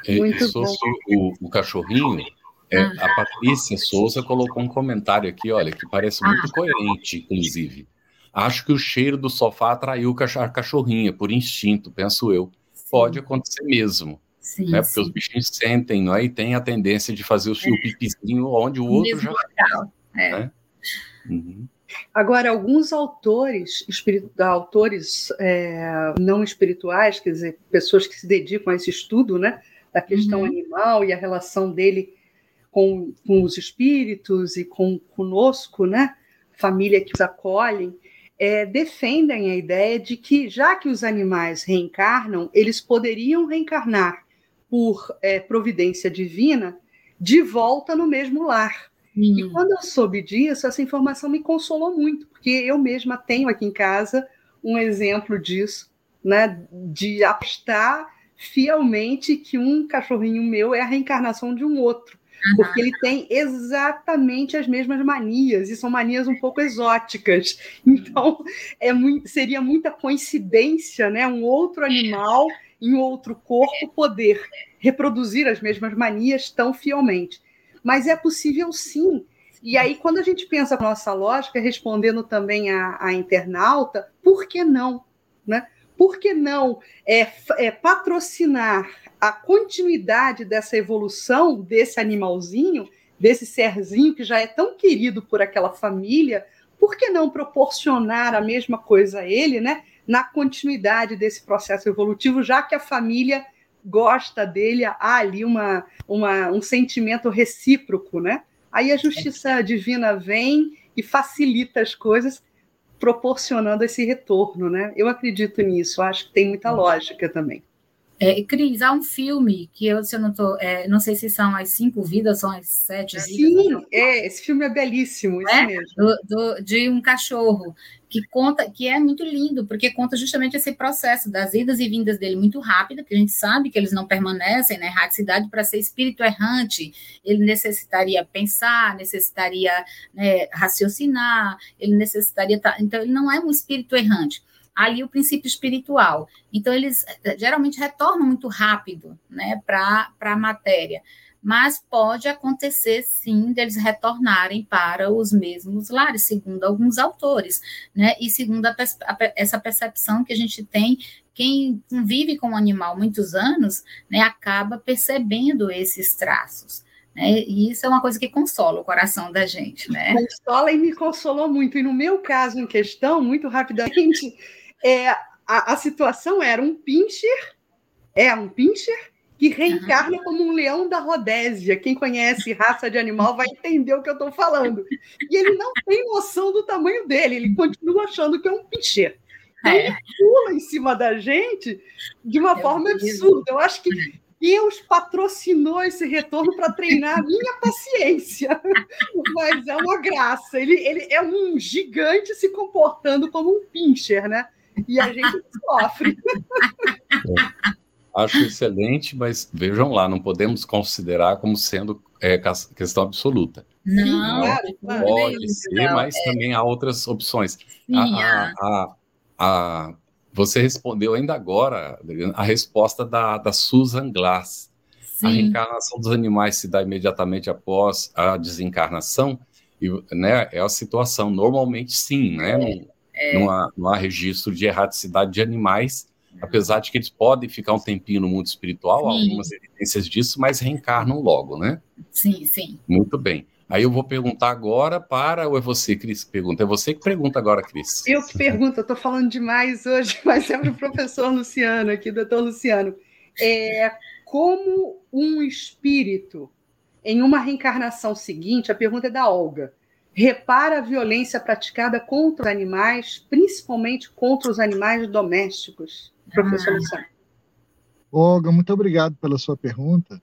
É, Muito bom. O, o cachorrinho, é, ah. a Patrícia Souza colocou um comentário aqui, olha, que parece muito ah. coerente, inclusive. Acho que o cheiro do sofá atraiu a cachorrinha, por instinto, penso eu. Sim. Pode acontecer mesmo. Sim, né? Porque sim. os bichinhos sentem, não é? E tem a tendência de fazer o seu é. pipizinho onde o outro já. Local. É. Né? Uhum. Agora, alguns autores, autores é, não espirituais, quer dizer, pessoas que se dedicam a esse estudo, né, da questão uhum. animal e a relação dele com, com os espíritos e com conosco, né, família que os acolhem, é, defendem a ideia de que, já que os animais reencarnam, eles poderiam reencarnar por é, providência divina de volta no mesmo lar. Hum. E quando eu soube disso, essa informação me consolou muito, porque eu mesma tenho aqui em casa um exemplo disso, né, de apostar fielmente que um cachorrinho meu é a reencarnação de um outro porque ele tem exatamente as mesmas manias, e são manias um pouco exóticas. Então, é muito, seria muita coincidência né? um outro animal em outro corpo poder reproduzir as mesmas manias tão fielmente. Mas é possível sim. E aí, quando a gente pensa com a nossa lógica, respondendo também a, a internauta, por que não? Né? Por que não é, é patrocinar a continuidade dessa evolução desse animalzinho, desse serzinho que já é tão querido por aquela família, por que não proporcionar a mesma coisa a ele, né? Na continuidade desse processo evolutivo, já que a família gosta dele, há ali uma, uma, um sentimento recíproco, né? Aí a justiça divina vem e facilita as coisas, proporcionando esse retorno, né? Eu acredito nisso, acho que tem muita lógica também. É, Cris, há um filme que eu, se eu não tô, é, não sei se são as cinco vidas, são as sete Sim, vidas. Sim, é, esse filme é belíssimo, isso é? mesmo. Do, do, de um cachorro que conta, que é muito lindo, porque conta justamente esse processo das idas e vindas dele muito rápida, que a gente sabe que eles não permanecem na erraticidade para ser espírito errante, ele necessitaria pensar, necessitaria né, raciocinar, ele necessitaria, então ele não é um espírito errante ali o princípio espiritual. Então, eles eh, geralmente retornam muito rápido né, para a matéria, mas pode acontecer sim deles retornarem para os mesmos lares, segundo alguns autores, né, e segundo a, a, essa percepção que a gente tem. Quem convive com o animal muitos anos, né, acaba percebendo esses traços. Né? E isso é uma coisa que consola o coração da gente. Né? Consola e me consolou muito. E no meu caso em questão, muito rapidamente, é, a, a situação era um pincher, é um pincher que reencarna uhum. como um leão da Rodésia. Quem conhece raça de animal vai entender o que eu estou falando. E ele não tem noção do tamanho dele, ele continua achando que é um pincher. Então, é. Ele pula em cima da gente de uma é forma absurda. Eu acho que Deus patrocinou esse retorno para treinar a minha paciência. Mas é uma graça. Ele, ele é um gigante se comportando como um pincher, né? E a gente sofre. É. Acho excelente, mas vejam lá, não podemos considerar como sendo é, questão absoluta. Não, não pode ser, mas é. também há outras opções. Sim, a, a, a, você respondeu ainda agora a resposta da, da Susan Glass. Sim. A reencarnação dos animais se dá imediatamente após a desencarnação, e, né, é a situação. Normalmente, sim, né? É. É... Não, há, não há registro de erraticidade de animais, apesar de que eles podem ficar um tempinho no mundo espiritual, há algumas evidências disso, mas reencarnam logo, né? Sim, sim. Muito bem. Aí eu vou perguntar agora para, ou é você, Cris, que pergunta? É você que pergunta agora, Cris. Eu que pergunto, eu estou falando demais hoje, mas é para o professor Luciano aqui, doutor Luciano. É, como um espírito, em uma reencarnação seguinte, a pergunta é da Olga, repara a violência praticada contra os animais, principalmente contra os animais domésticos? Professor ah. Olga, muito obrigado pela sua pergunta.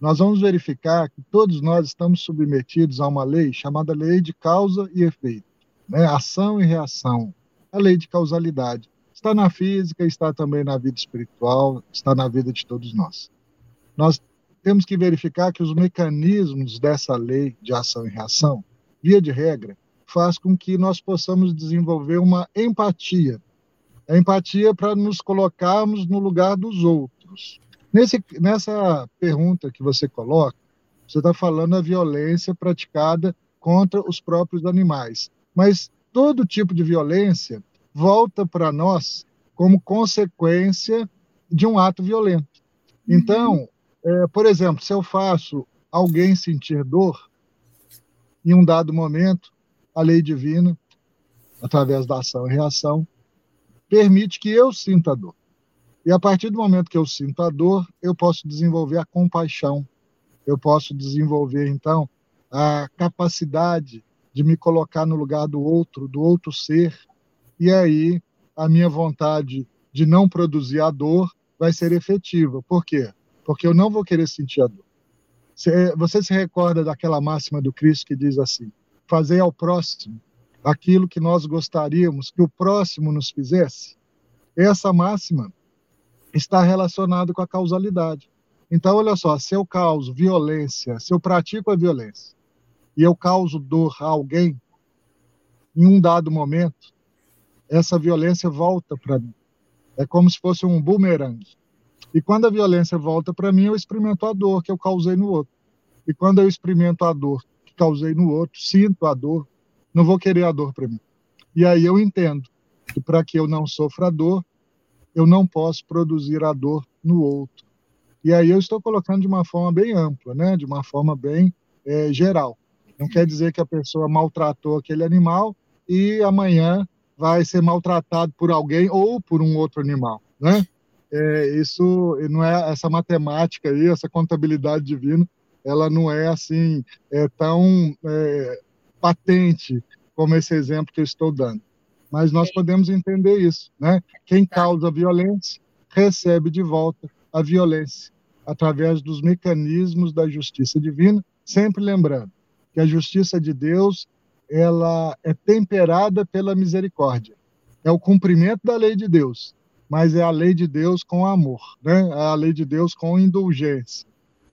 Nós vamos verificar que todos nós estamos submetidos a uma lei chamada lei de causa e efeito, né? ação e reação, a lei de causalidade. Está na física, está também na vida espiritual, está na vida de todos nós. Nós temos que verificar que os mecanismos dessa lei de ação e reação, via de regra, faz com que nós possamos desenvolver uma empatia. A empatia para nos colocarmos no lugar dos outros. Nesse, nessa pergunta que você coloca, você está falando da violência praticada contra os próprios animais. Mas todo tipo de violência volta para nós como consequência de um ato violento. Uhum. Então, é, por exemplo, se eu faço alguém sentir dor, em um dado momento, a lei divina, através da ação e reação, permite que eu sinta dor. E a partir do momento que eu sinto a dor, eu posso desenvolver a compaixão, eu posso desenvolver, então, a capacidade de me colocar no lugar do outro, do outro ser, e aí a minha vontade de não produzir a dor vai ser efetiva. Por quê? Porque eu não vou querer sentir a dor. Você se recorda daquela máxima do Cristo que diz assim: fazer ao próximo aquilo que nós gostaríamos que o próximo nos fizesse? Essa máxima está relacionada com a causalidade. Então, olha só, se eu causo violência, se eu pratico a violência e eu causo dor a alguém, em um dado momento, essa violência volta para mim. É como se fosse um bumerangue. E quando a violência volta para mim, eu experimento a dor que eu causei no outro. E quando eu experimento a dor que causei no outro, sinto a dor, não vou querer a dor para mim. E aí eu entendo que para que eu não sofra a dor, eu não posso produzir a dor no outro. E aí eu estou colocando de uma forma bem ampla, né? de uma forma bem é, geral. Não quer dizer que a pessoa maltratou aquele animal e amanhã vai ser maltratado por alguém ou por um outro animal, né? É, isso não é essa matemática aí, essa contabilidade divina, ela não é assim é tão é, patente como esse exemplo que eu estou dando. Mas nós podemos entender isso, né? Quem tá. causa violência recebe de volta a violência através dos mecanismos da justiça divina, sempre lembrando que a justiça de Deus ela é temperada pela misericórdia. É o cumprimento da lei de Deus, mas é a lei de Deus com amor, né? É a lei de Deus com indulgência.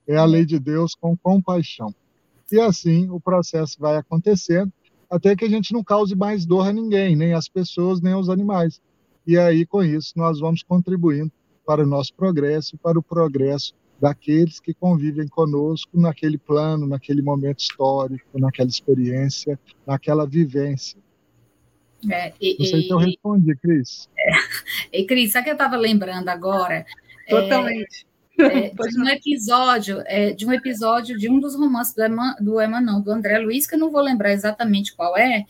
É a lei de Deus com compaixão. E assim o processo vai acontecendo até que a gente não cause mais dor a ninguém, nem às pessoas, nem aos animais. E aí, com isso, nós vamos contribuindo para o nosso progresso, para o progresso daqueles que convivem conosco naquele plano, naquele momento histórico, naquela experiência, naquela vivência. É, e, Não sei se eu respondi, Cris. É, e, Cris, sabe o que eu estava lembrando agora? Totalmente. É, de um episódio, é, de um episódio de um dos romances do Eman, do Eman, não, do André Luiz, que eu não vou lembrar exatamente qual é,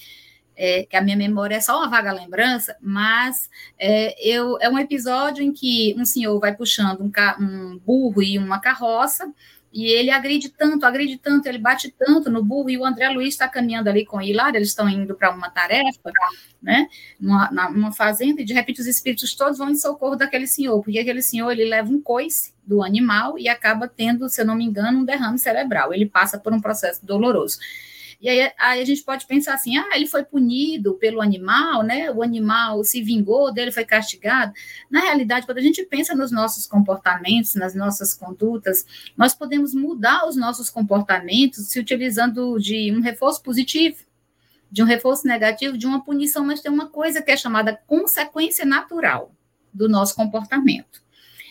é, que a minha memória é só uma vaga lembrança, mas é, eu, é um episódio em que um senhor vai puxando um, um burro e uma carroça, e ele agride tanto, agride tanto, ele bate tanto no burro, e o André Luiz está caminhando ali com o Hilário, eles estão indo para uma tarefa, né, numa, numa, fazenda, e de repente os espíritos todos vão em socorro daquele senhor, porque aquele senhor, ele leva um coice do animal e acaba tendo, se eu não me engano, um derrame cerebral, ele passa por um processo doloroso. E aí, aí, a gente pode pensar assim: ah, ele foi punido pelo animal, né? O animal se vingou dele, foi castigado. Na realidade, quando a gente pensa nos nossos comportamentos, nas nossas condutas, nós podemos mudar os nossos comportamentos se utilizando de um reforço positivo, de um reforço negativo, de uma punição, mas tem uma coisa que é chamada consequência natural do nosso comportamento.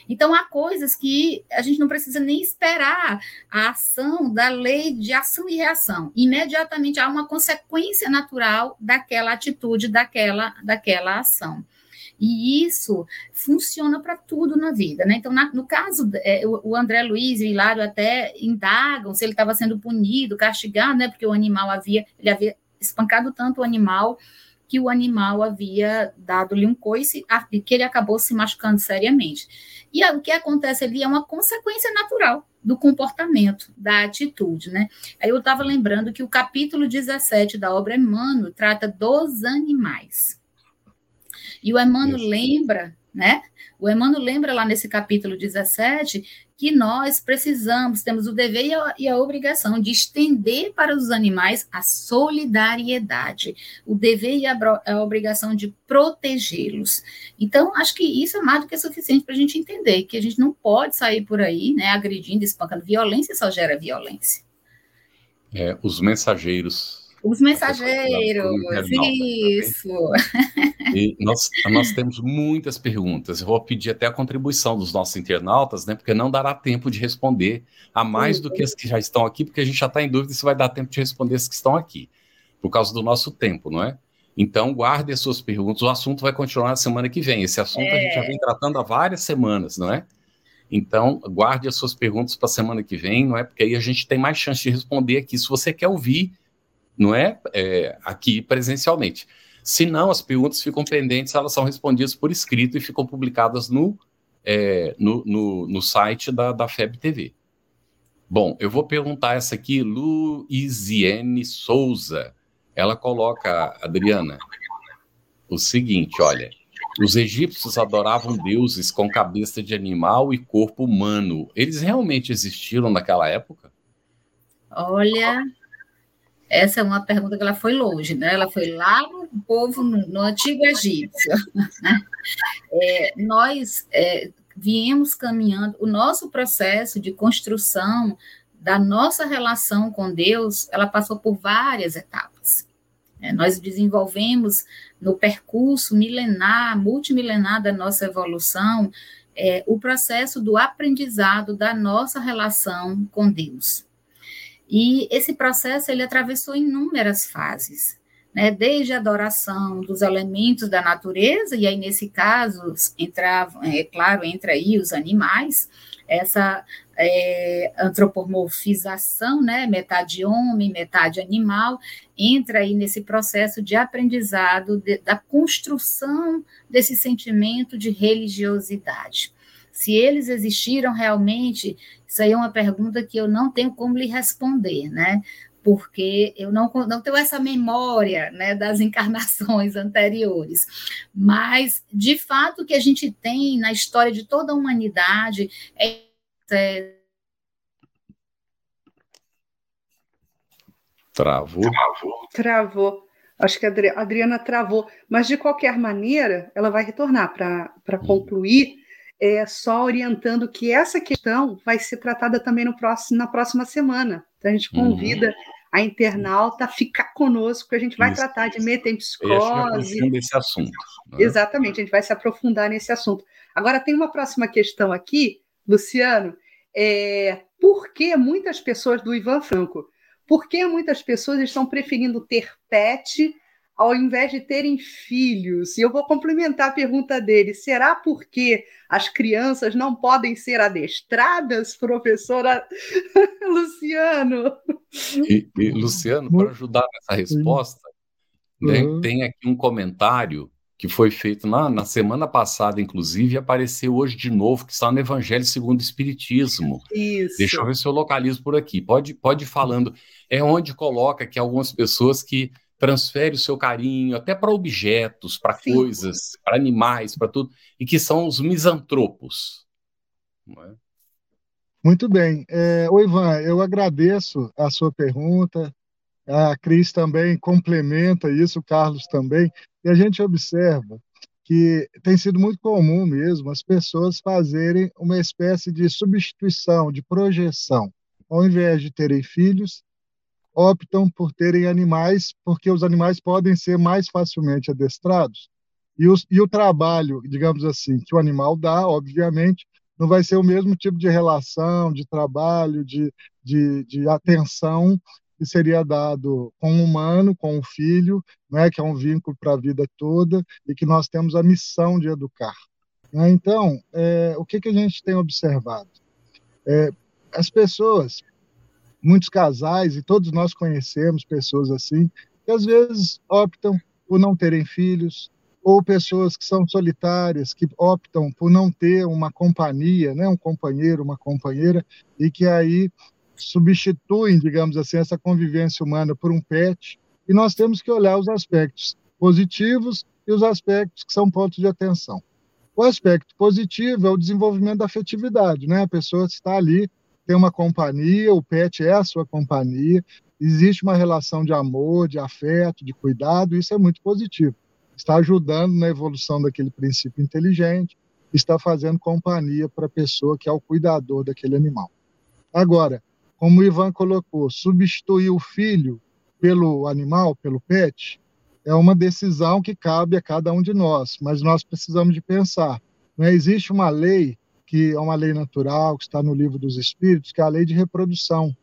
Então, há coisas que a gente não precisa nem esperar a ação da lei de ação e reação. Imediatamente há uma consequência natural daquela atitude, daquela, daquela ação. E isso funciona para tudo na vida, né? Então, na, no caso, é, o André Luiz e o Hilário até indagam se ele estava sendo punido, castigado, né? Porque o animal havia, ele havia espancado tanto o animal que o animal havia dado-lhe um coice e que ele acabou se machucando seriamente. E o que acontece ali é uma consequência natural do comportamento, da atitude, né? Aí eu estava lembrando que o capítulo 17 da obra Emmanuel trata dos animais. E o Emmanuel lembra, né? O Emmanuel lembra lá nesse capítulo 17 que nós precisamos, temos o dever e a, e a, obrigação de estender para os animais a solidariedade, o dever e a, a obrigação de protegê-los. Então, acho que isso é mais do que suficiente para a gente entender que a gente não pode sair por aí, né, agredindo, espancando. Violência só gera violência. É, os mensageiros os mensageiros, isso. E nós, nós temos muitas perguntas. Eu vou pedir até a contribuição dos nossos internautas, né? Porque não dará tempo de responder a mais do que as que já estão aqui, porque a gente já está em dúvida se vai dar tempo de responder as que estão aqui, por causa do nosso tempo, não é? Então, guarde as suas perguntas. O assunto vai continuar na semana que vem. Esse assunto é. a gente já é. vem tratando há várias semanas, não é? Então, guarde as suas perguntas para a semana que vem, não é? Porque aí a gente tem mais chance de responder aqui. Se você quer ouvir não é, é aqui presencialmente. Se não, as perguntas ficam pendentes, elas são respondidas por escrito e ficam publicadas no, é, no, no, no, site da, da FEB TV. Bom, eu vou perguntar essa aqui, Luiziane Souza. Ela coloca, Adriana, o seguinte: olha, os egípcios adoravam deuses com cabeça de animal e corpo humano. Eles realmente existiram naquela época? Olha, essa é uma pergunta que ela foi longe, né? Ela foi lá no povo, no, no antigo egípcio. é, nós é, viemos caminhando, o nosso processo de construção da nossa relação com Deus, ela passou por várias etapas. É, nós desenvolvemos no percurso milenar, multimilenar da nossa evolução, é, o processo do aprendizado da nossa relação com Deus. E esse processo ele atravessou inúmeras fases, né? desde a adoração dos elementos da natureza, e aí nesse caso entravam, é claro, entra aí os animais, essa é, antropomorfização, né, metade homem, metade animal, entra aí nesse processo de aprendizado de, da construção desse sentimento de religiosidade. Se eles existiram realmente, isso aí é uma pergunta que eu não tenho como lhe responder, né? Porque eu não, não tenho essa memória né, das encarnações anteriores. Mas, de fato, o que a gente tem na história de toda a humanidade é, é Travou. Travou. Acho que a Adriana travou. Mas, de qualquer maneira, ela vai retornar para hum. concluir é, só orientando que essa questão vai ser tratada também no próximo, na próxima semana. Então a gente uhum. convida uhum. a internauta a ficar conosco, que a gente vai Isso. tratar de metempsicose. desse assunto. Né? Exatamente, a gente vai se aprofundar nesse assunto. Agora tem uma próxima questão aqui, Luciano, é, por que muitas pessoas, do Ivan Franco, por que muitas pessoas estão preferindo ter pet ao invés de terem filhos? E eu vou complementar a pergunta dele: será porque as crianças não podem ser adestradas, professora Luciano? E, e Luciano, para ajudar nessa resposta, né, uhum. tem aqui um comentário que foi feito na, na semana passada, inclusive, e apareceu hoje de novo, que está no Evangelho segundo o Espiritismo. Isso. Deixa eu ver se eu localizo por aqui. Pode, pode ir falando. É onde coloca que algumas pessoas que transfere o seu carinho até para objetos, para coisas, para animais, para tudo, e que são os misantropos. É? Muito bem. É, o Ivan, eu agradeço a sua pergunta. A Cris também complementa isso, o Carlos também. E a gente observa que tem sido muito comum mesmo as pessoas fazerem uma espécie de substituição, de projeção. Ao invés de terem filhos, optam por terem animais, porque os animais podem ser mais facilmente adestrados. E, os, e o trabalho, digamos assim, que o animal dá, obviamente, não vai ser o mesmo tipo de relação, de trabalho, de, de, de atenção que seria dado com o humano, com o filho, né, que é um vínculo para a vida toda e que nós temos a missão de educar. Né? Então, é, o que, que a gente tem observado? É, as pessoas muitos casais, e todos nós conhecemos pessoas assim, que às vezes optam por não terem filhos, ou pessoas que são solitárias, que optam por não ter uma companhia, né, um companheiro, uma companheira, e que aí substituem, digamos assim, essa convivência humana por um pet. E nós temos que olhar os aspectos positivos e os aspectos que são pontos de atenção. O aspecto positivo é o desenvolvimento da afetividade, né? A pessoa está ali, tem uma companhia, o pet é a sua companhia, existe uma relação de amor, de afeto, de cuidado, isso é muito positivo. Está ajudando na evolução daquele princípio inteligente, está fazendo companhia para a pessoa que é o cuidador daquele animal. Agora, como o Ivan colocou, substituir o filho pelo animal, pelo pet, é uma decisão que cabe a cada um de nós, mas nós precisamos de pensar. Não é? existe uma lei que é uma lei natural, que está no livro dos Espíritos, que é a lei de reprodução.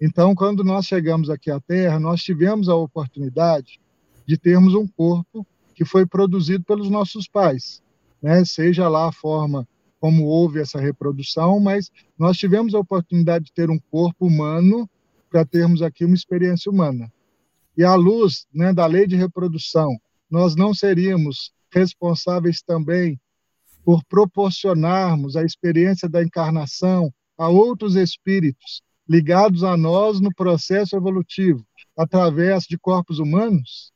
Então, quando nós chegamos aqui à Terra, nós tivemos a oportunidade de termos um corpo que foi produzido pelos nossos pais, né? seja lá a forma como houve essa reprodução, mas nós tivemos a oportunidade de ter um corpo humano para termos aqui uma experiência humana. E à luz né, da lei de reprodução, nós não seríamos responsáveis também por proporcionarmos a experiência da encarnação a outros espíritos ligados a nós no processo evolutivo, através de corpos humanos?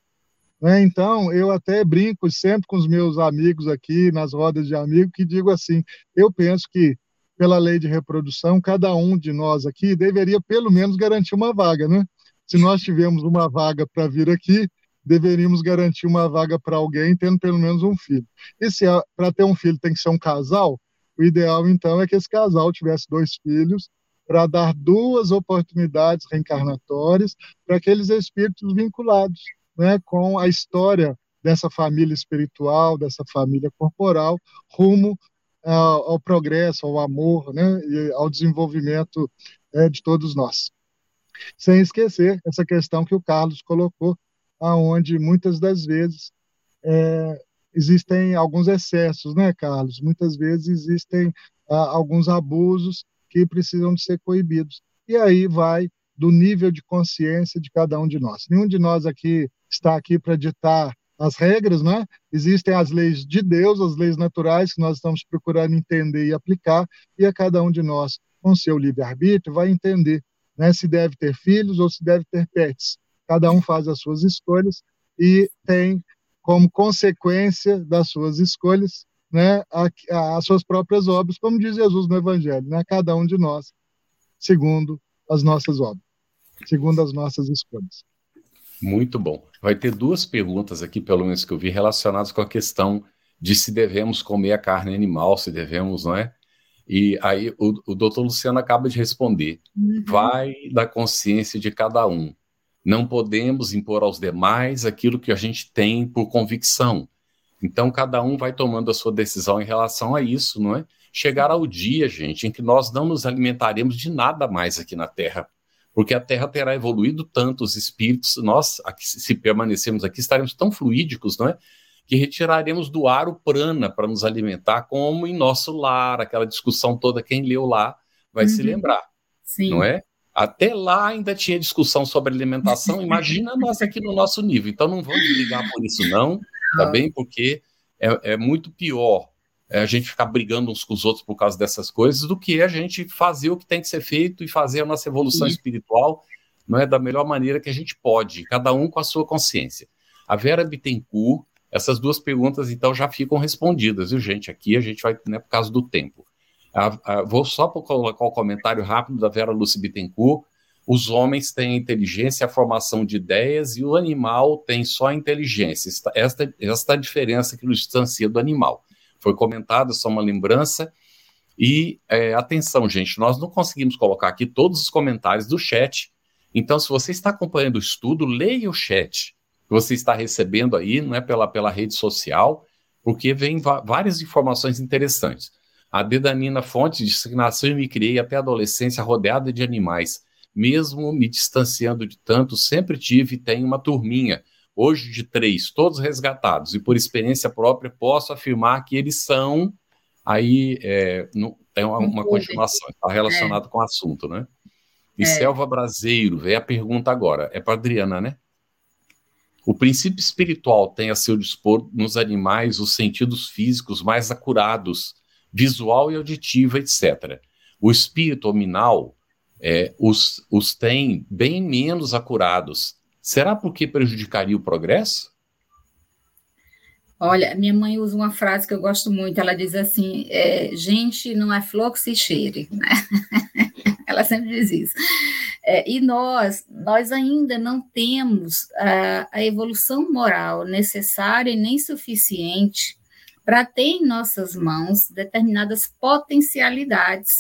Né? Então, eu até brinco sempre com os meus amigos aqui, nas rodas de amigos, que digo assim: eu penso que, pela lei de reprodução, cada um de nós aqui deveria pelo menos garantir uma vaga, né? Se nós tivermos uma vaga para vir aqui, deveríamos garantir uma vaga para alguém tendo pelo menos um filho. E se para ter um filho tem que ser um casal, o ideal então é que esse casal tivesse dois filhos para dar duas oportunidades reencarnatórias para aqueles espíritos vinculados né, com a história dessa família espiritual, dessa família corporal, rumo ao, ao progresso, ao amor, né, e ao desenvolvimento é, de todos nós. Sem esquecer essa questão que o Carlos colocou, aonde muitas das vezes é, existem alguns excessos, né, Carlos? Muitas vezes existem ah, alguns abusos que precisam de ser coibidos. E aí vai do nível de consciência de cada um de nós. Nenhum de nós aqui está aqui para ditar as regras, né? Existem as leis de Deus, as leis naturais que nós estamos procurando entender e aplicar, e a cada um de nós, com seu livre-arbítrio, vai entender né, se deve ter filhos ou se deve ter pets. Cada um faz as suas escolhas e tem como consequência das suas escolhas né, as suas próprias obras, como diz Jesus no Evangelho, né, cada um de nós, segundo as nossas obras, segundo as nossas escolhas. Muito bom. Vai ter duas perguntas aqui, pelo menos que eu vi, relacionadas com a questão de se devemos comer a carne animal, se devemos, não é? E aí o, o doutor Luciano acaba de responder: uhum. vai da consciência de cada um. Não podemos impor aos demais aquilo que a gente tem por convicção. Então, cada um vai tomando a sua decisão em relação a isso, não é? Chegar ao dia, gente, em que nós não nos alimentaremos de nada mais aqui na Terra porque a Terra terá evoluído tanto, os espíritos, nós, aqui, se permanecermos aqui, estaremos tão fluídicos, não é? Que retiraremos do ar o prana para nos alimentar, como em nosso lar, aquela discussão toda, quem leu lá vai uhum. se lembrar, Sim. não é? Até lá ainda tinha discussão sobre alimentação, imagina nós aqui no nosso nível. Então não vamos brigar por isso, não, tá bem? Porque é, é muito pior é, a gente ficar brigando uns com os outros por causa dessas coisas, do que a gente fazer o que tem que ser feito e fazer a nossa evolução Sim. espiritual não é da melhor maneira que a gente pode, cada um com a sua consciência. A Vera Bittencourt, essas duas perguntas então já ficam respondidas, viu, gente? Aqui a gente vai, né, por causa do tempo. A, a, vou só colocar o comentário rápido da Vera Lúcia Bittencourt. Os homens têm inteligência, a formação de ideias, e o animal tem só a inteligência. Esta, esta, esta é a diferença que nos distancia do animal foi comentado, só uma lembrança. E é, atenção, gente, nós não conseguimos colocar aqui todos os comentários do chat. Então, se você está acompanhando o estudo, leia o chat que você está recebendo aí, não é pela, pela rede social, porque vem várias informações interessantes. A Dedanina Fonte disse que nasceu e me criei até a adolescência rodeada de animais. Mesmo me distanciando de tanto, sempre tive e tenho uma turminha hoje de três, todos resgatados, e por experiência própria posso afirmar que eles são, aí é, não, tem uma, uma continuação, está relacionado é. com o assunto, né? E é. Selva Braseiro, vem a pergunta agora, é para Adriana, né? O princípio espiritual tem a seu dispor nos animais os sentidos físicos mais acurados, visual e auditivo, etc. O espírito hominal é, os, os tem bem menos acurados. Será porque prejudicaria o progresso? Olha, minha mãe usa uma frase que eu gosto muito. Ela diz assim: é, gente não é flor que se cheire, né? ela sempre diz isso. É, e nós, nós ainda não temos a, a evolução moral necessária e nem suficiente para ter em nossas mãos determinadas potencialidades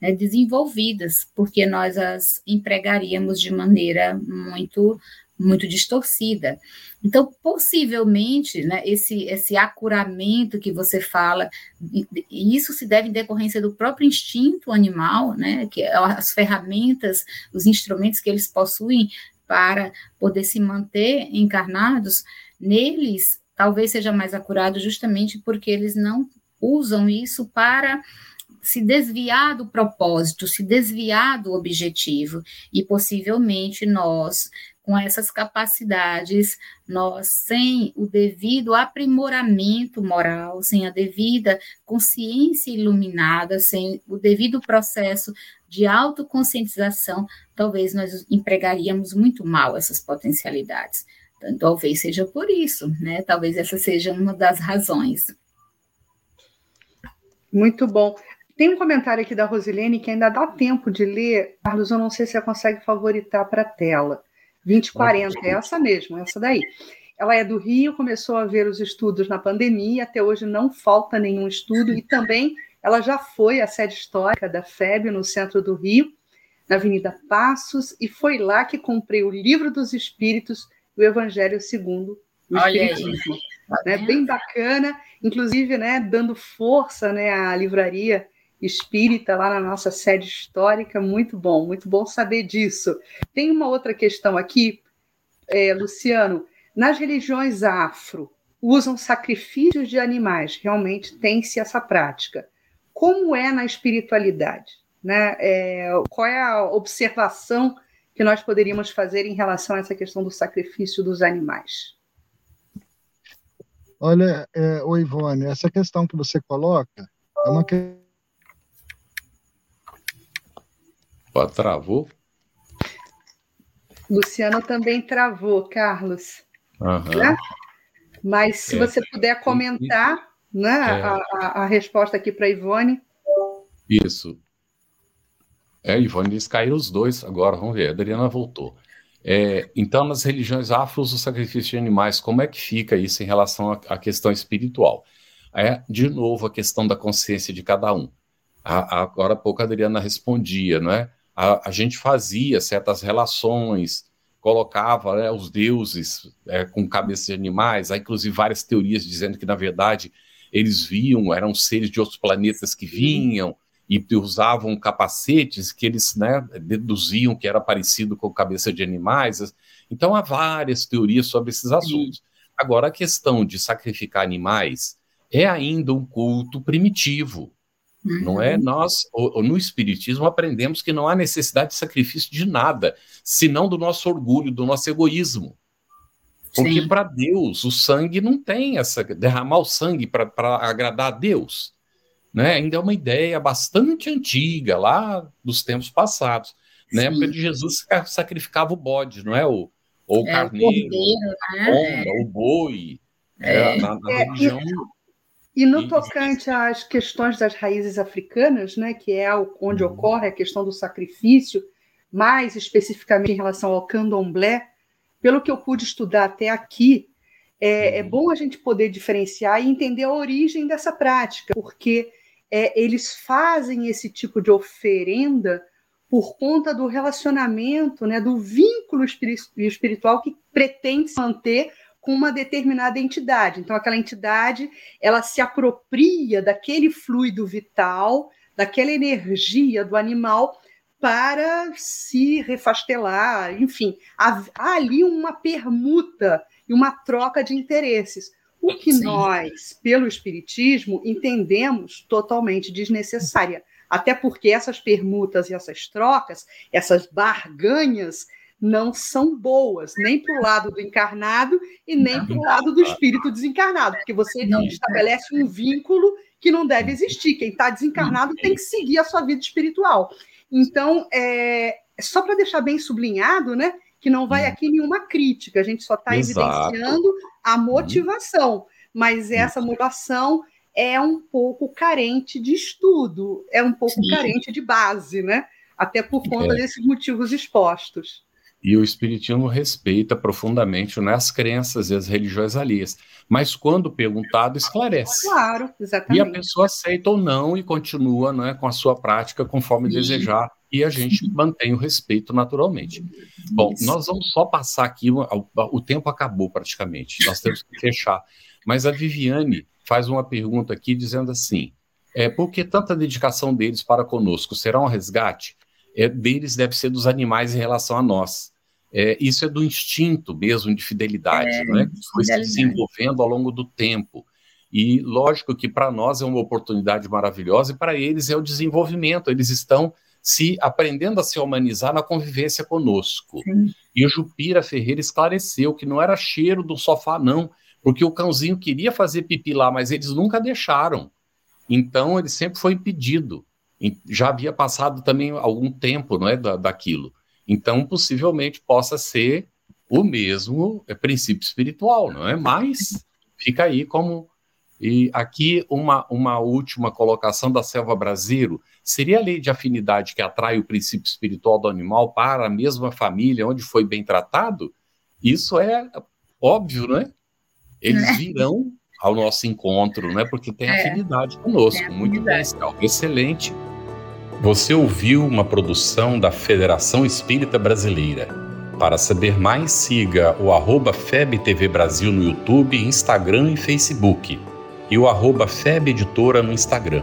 né, desenvolvidas, porque nós as empregaríamos de maneira muito muito distorcida. Então, possivelmente, né, esse, esse acuramento que você fala, e isso se deve em decorrência do próprio instinto animal, né, que é as ferramentas, os instrumentos que eles possuem para poder se manter encarnados, neles talvez seja mais acurado justamente porque eles não usam isso para se desviar do propósito, se desviar do objetivo, e possivelmente nós com essas capacidades, nós, sem o devido aprimoramento moral, sem a devida consciência iluminada, sem o devido processo de autoconscientização, talvez nós empregaríamos muito mal essas potencialidades. Então, talvez seja por isso, né? Talvez essa seja uma das razões. Muito bom. Tem um comentário aqui da Rosilene que ainda dá tempo de ler. Carlos, eu não sei se você consegue favoritar para a tela. 2040, é essa mesmo, essa daí. Ela é do Rio, começou a ver os estudos na pandemia, até hoje não falta nenhum estudo, e também ela já foi à sede histórica da FEB no centro do Rio, na Avenida Passos, e foi lá que comprei o Livro dos Espíritos e o Evangelho segundo o Espiritismo. Né? Bem bacana, inclusive né, dando força né, à livraria espírita lá na nossa sede histórica. Muito bom, muito bom saber disso. Tem uma outra questão aqui, é, Luciano. Nas religiões afro, usam sacrifícios de animais, realmente tem-se essa prática. Como é na espiritualidade? Né? É, qual é a observação que nós poderíamos fazer em relação a essa questão do sacrifício dos animais? Olha, é, o Ivone, essa questão que você coloca é uma questão travou? Luciano também travou, Carlos. Uhum. Né? Mas se é. você puder comentar né, é. a, a, a, resposta aqui para Ivone. Isso. É, Ivone, eles caíram os dois agora, vamos ver. A Adriana voltou. É, então, nas religiões afros, o sacrifício de animais, como é que fica isso em relação à questão espiritual? É, de novo, a questão da consciência de cada um. A, a, agora há pouco a Adriana respondia, não é? a, a gente fazia certas relações, colocava né, os deuses é, com cabeças de animais, há inclusive várias teorias dizendo que, na verdade, eles viam, eram seres de outros planetas que vinham e usavam capacetes que eles né, deduziam que era parecido com cabeça de animais. Então, há várias teorias sobre esses assuntos. Agora, a questão de sacrificar animais é ainda um culto primitivo. Uhum. Não é? Uhum. Nós, no Espiritismo, aprendemos que não há necessidade de sacrifício de nada, senão do nosso orgulho, do nosso egoísmo. Porque para Deus, o sangue não tem essa. derramar o sangue para agradar a Deus. Né? Ainda é uma ideia bastante antiga, lá dos tempos passados. Na Sim. época de Jesus, sacrificava o bode, não é? O, ou o é, carneiro, o, né? o boi. É. Na, na é, religião. E no tocante às questões das raízes africanas, né, que é onde uhum. ocorre a questão do sacrifício, mais especificamente em relação ao candomblé, pelo que eu pude estudar até aqui, é, é uhum. bom a gente poder diferenciar e entender a origem dessa prática, porque é, eles fazem esse tipo de oferenda por conta do relacionamento, né, do vínculo espiritual que pretende manter com uma determinada entidade. Então, aquela entidade ela se apropria daquele fluido vital, daquela energia do animal para se refastelar, enfim, há, há ali uma permuta e uma troca de interesses. O que Sim. nós, pelo Espiritismo, entendemos totalmente desnecessária. Até porque essas permutas e essas trocas, essas barganhas, não são boas, nem para o lado do encarnado e nem para o lado do espírito desencarnado, porque você estabelece um vínculo que não deve existir. Quem está desencarnado tem que seguir a sua vida espiritual. Então, é, só para deixar bem sublinhado, né? Que não vai aqui nenhuma crítica, a gente só está evidenciando a motivação, mas essa motivação é um pouco carente de estudo, é um pouco Sim. carente de base, né? Até por conta é. desses motivos expostos. E o Espiritismo respeita profundamente né, as crenças e as religiões alheias. Mas quando perguntado, esclarece. Claro, exatamente. E a pessoa aceita ou não e continua né, com a sua prática conforme Sim. desejar. E a gente mantém o respeito naturalmente. Bom, Isso. nós vamos só passar aqui, o, tempo acabou praticamente, nós temos que fechar. Mas a Viviane faz uma pergunta aqui dizendo assim: é, por que tanta dedicação deles para conosco? Será um resgate? É, deles deve ser dos animais em relação a nós. É, isso é do instinto mesmo de fidelidade, é, né? que foi se desenvolvendo ao longo do tempo. E lógico que para nós é uma oportunidade maravilhosa e para eles é o desenvolvimento. Eles estão se aprendendo a se humanizar na convivência conosco. Sim. E o Jupira Ferreira esclareceu que não era cheiro do sofá, não, porque o cãozinho queria fazer pipi lá, mas eles nunca deixaram. Então ele sempre foi impedido. Já havia passado também algum tempo, não é, da, daquilo. Então, possivelmente possa ser o mesmo é, princípio espiritual, não é? Mas fica aí como. E aqui uma, uma última colocação da selva brasileira. Seria a lei de afinidade que atrai o princípio espiritual do animal para a mesma família onde foi bem tratado? Isso é óbvio, é? Eles né? virão ao nosso encontro, né? Porque tem é, afinidade conosco. Tem Muito bem, excelente. Você ouviu uma produção da Federação Espírita Brasileira. Para saber mais, siga o arroba FebTV Brasil no YouTube, Instagram e Facebook. E o arroba Feb Editora no Instagram.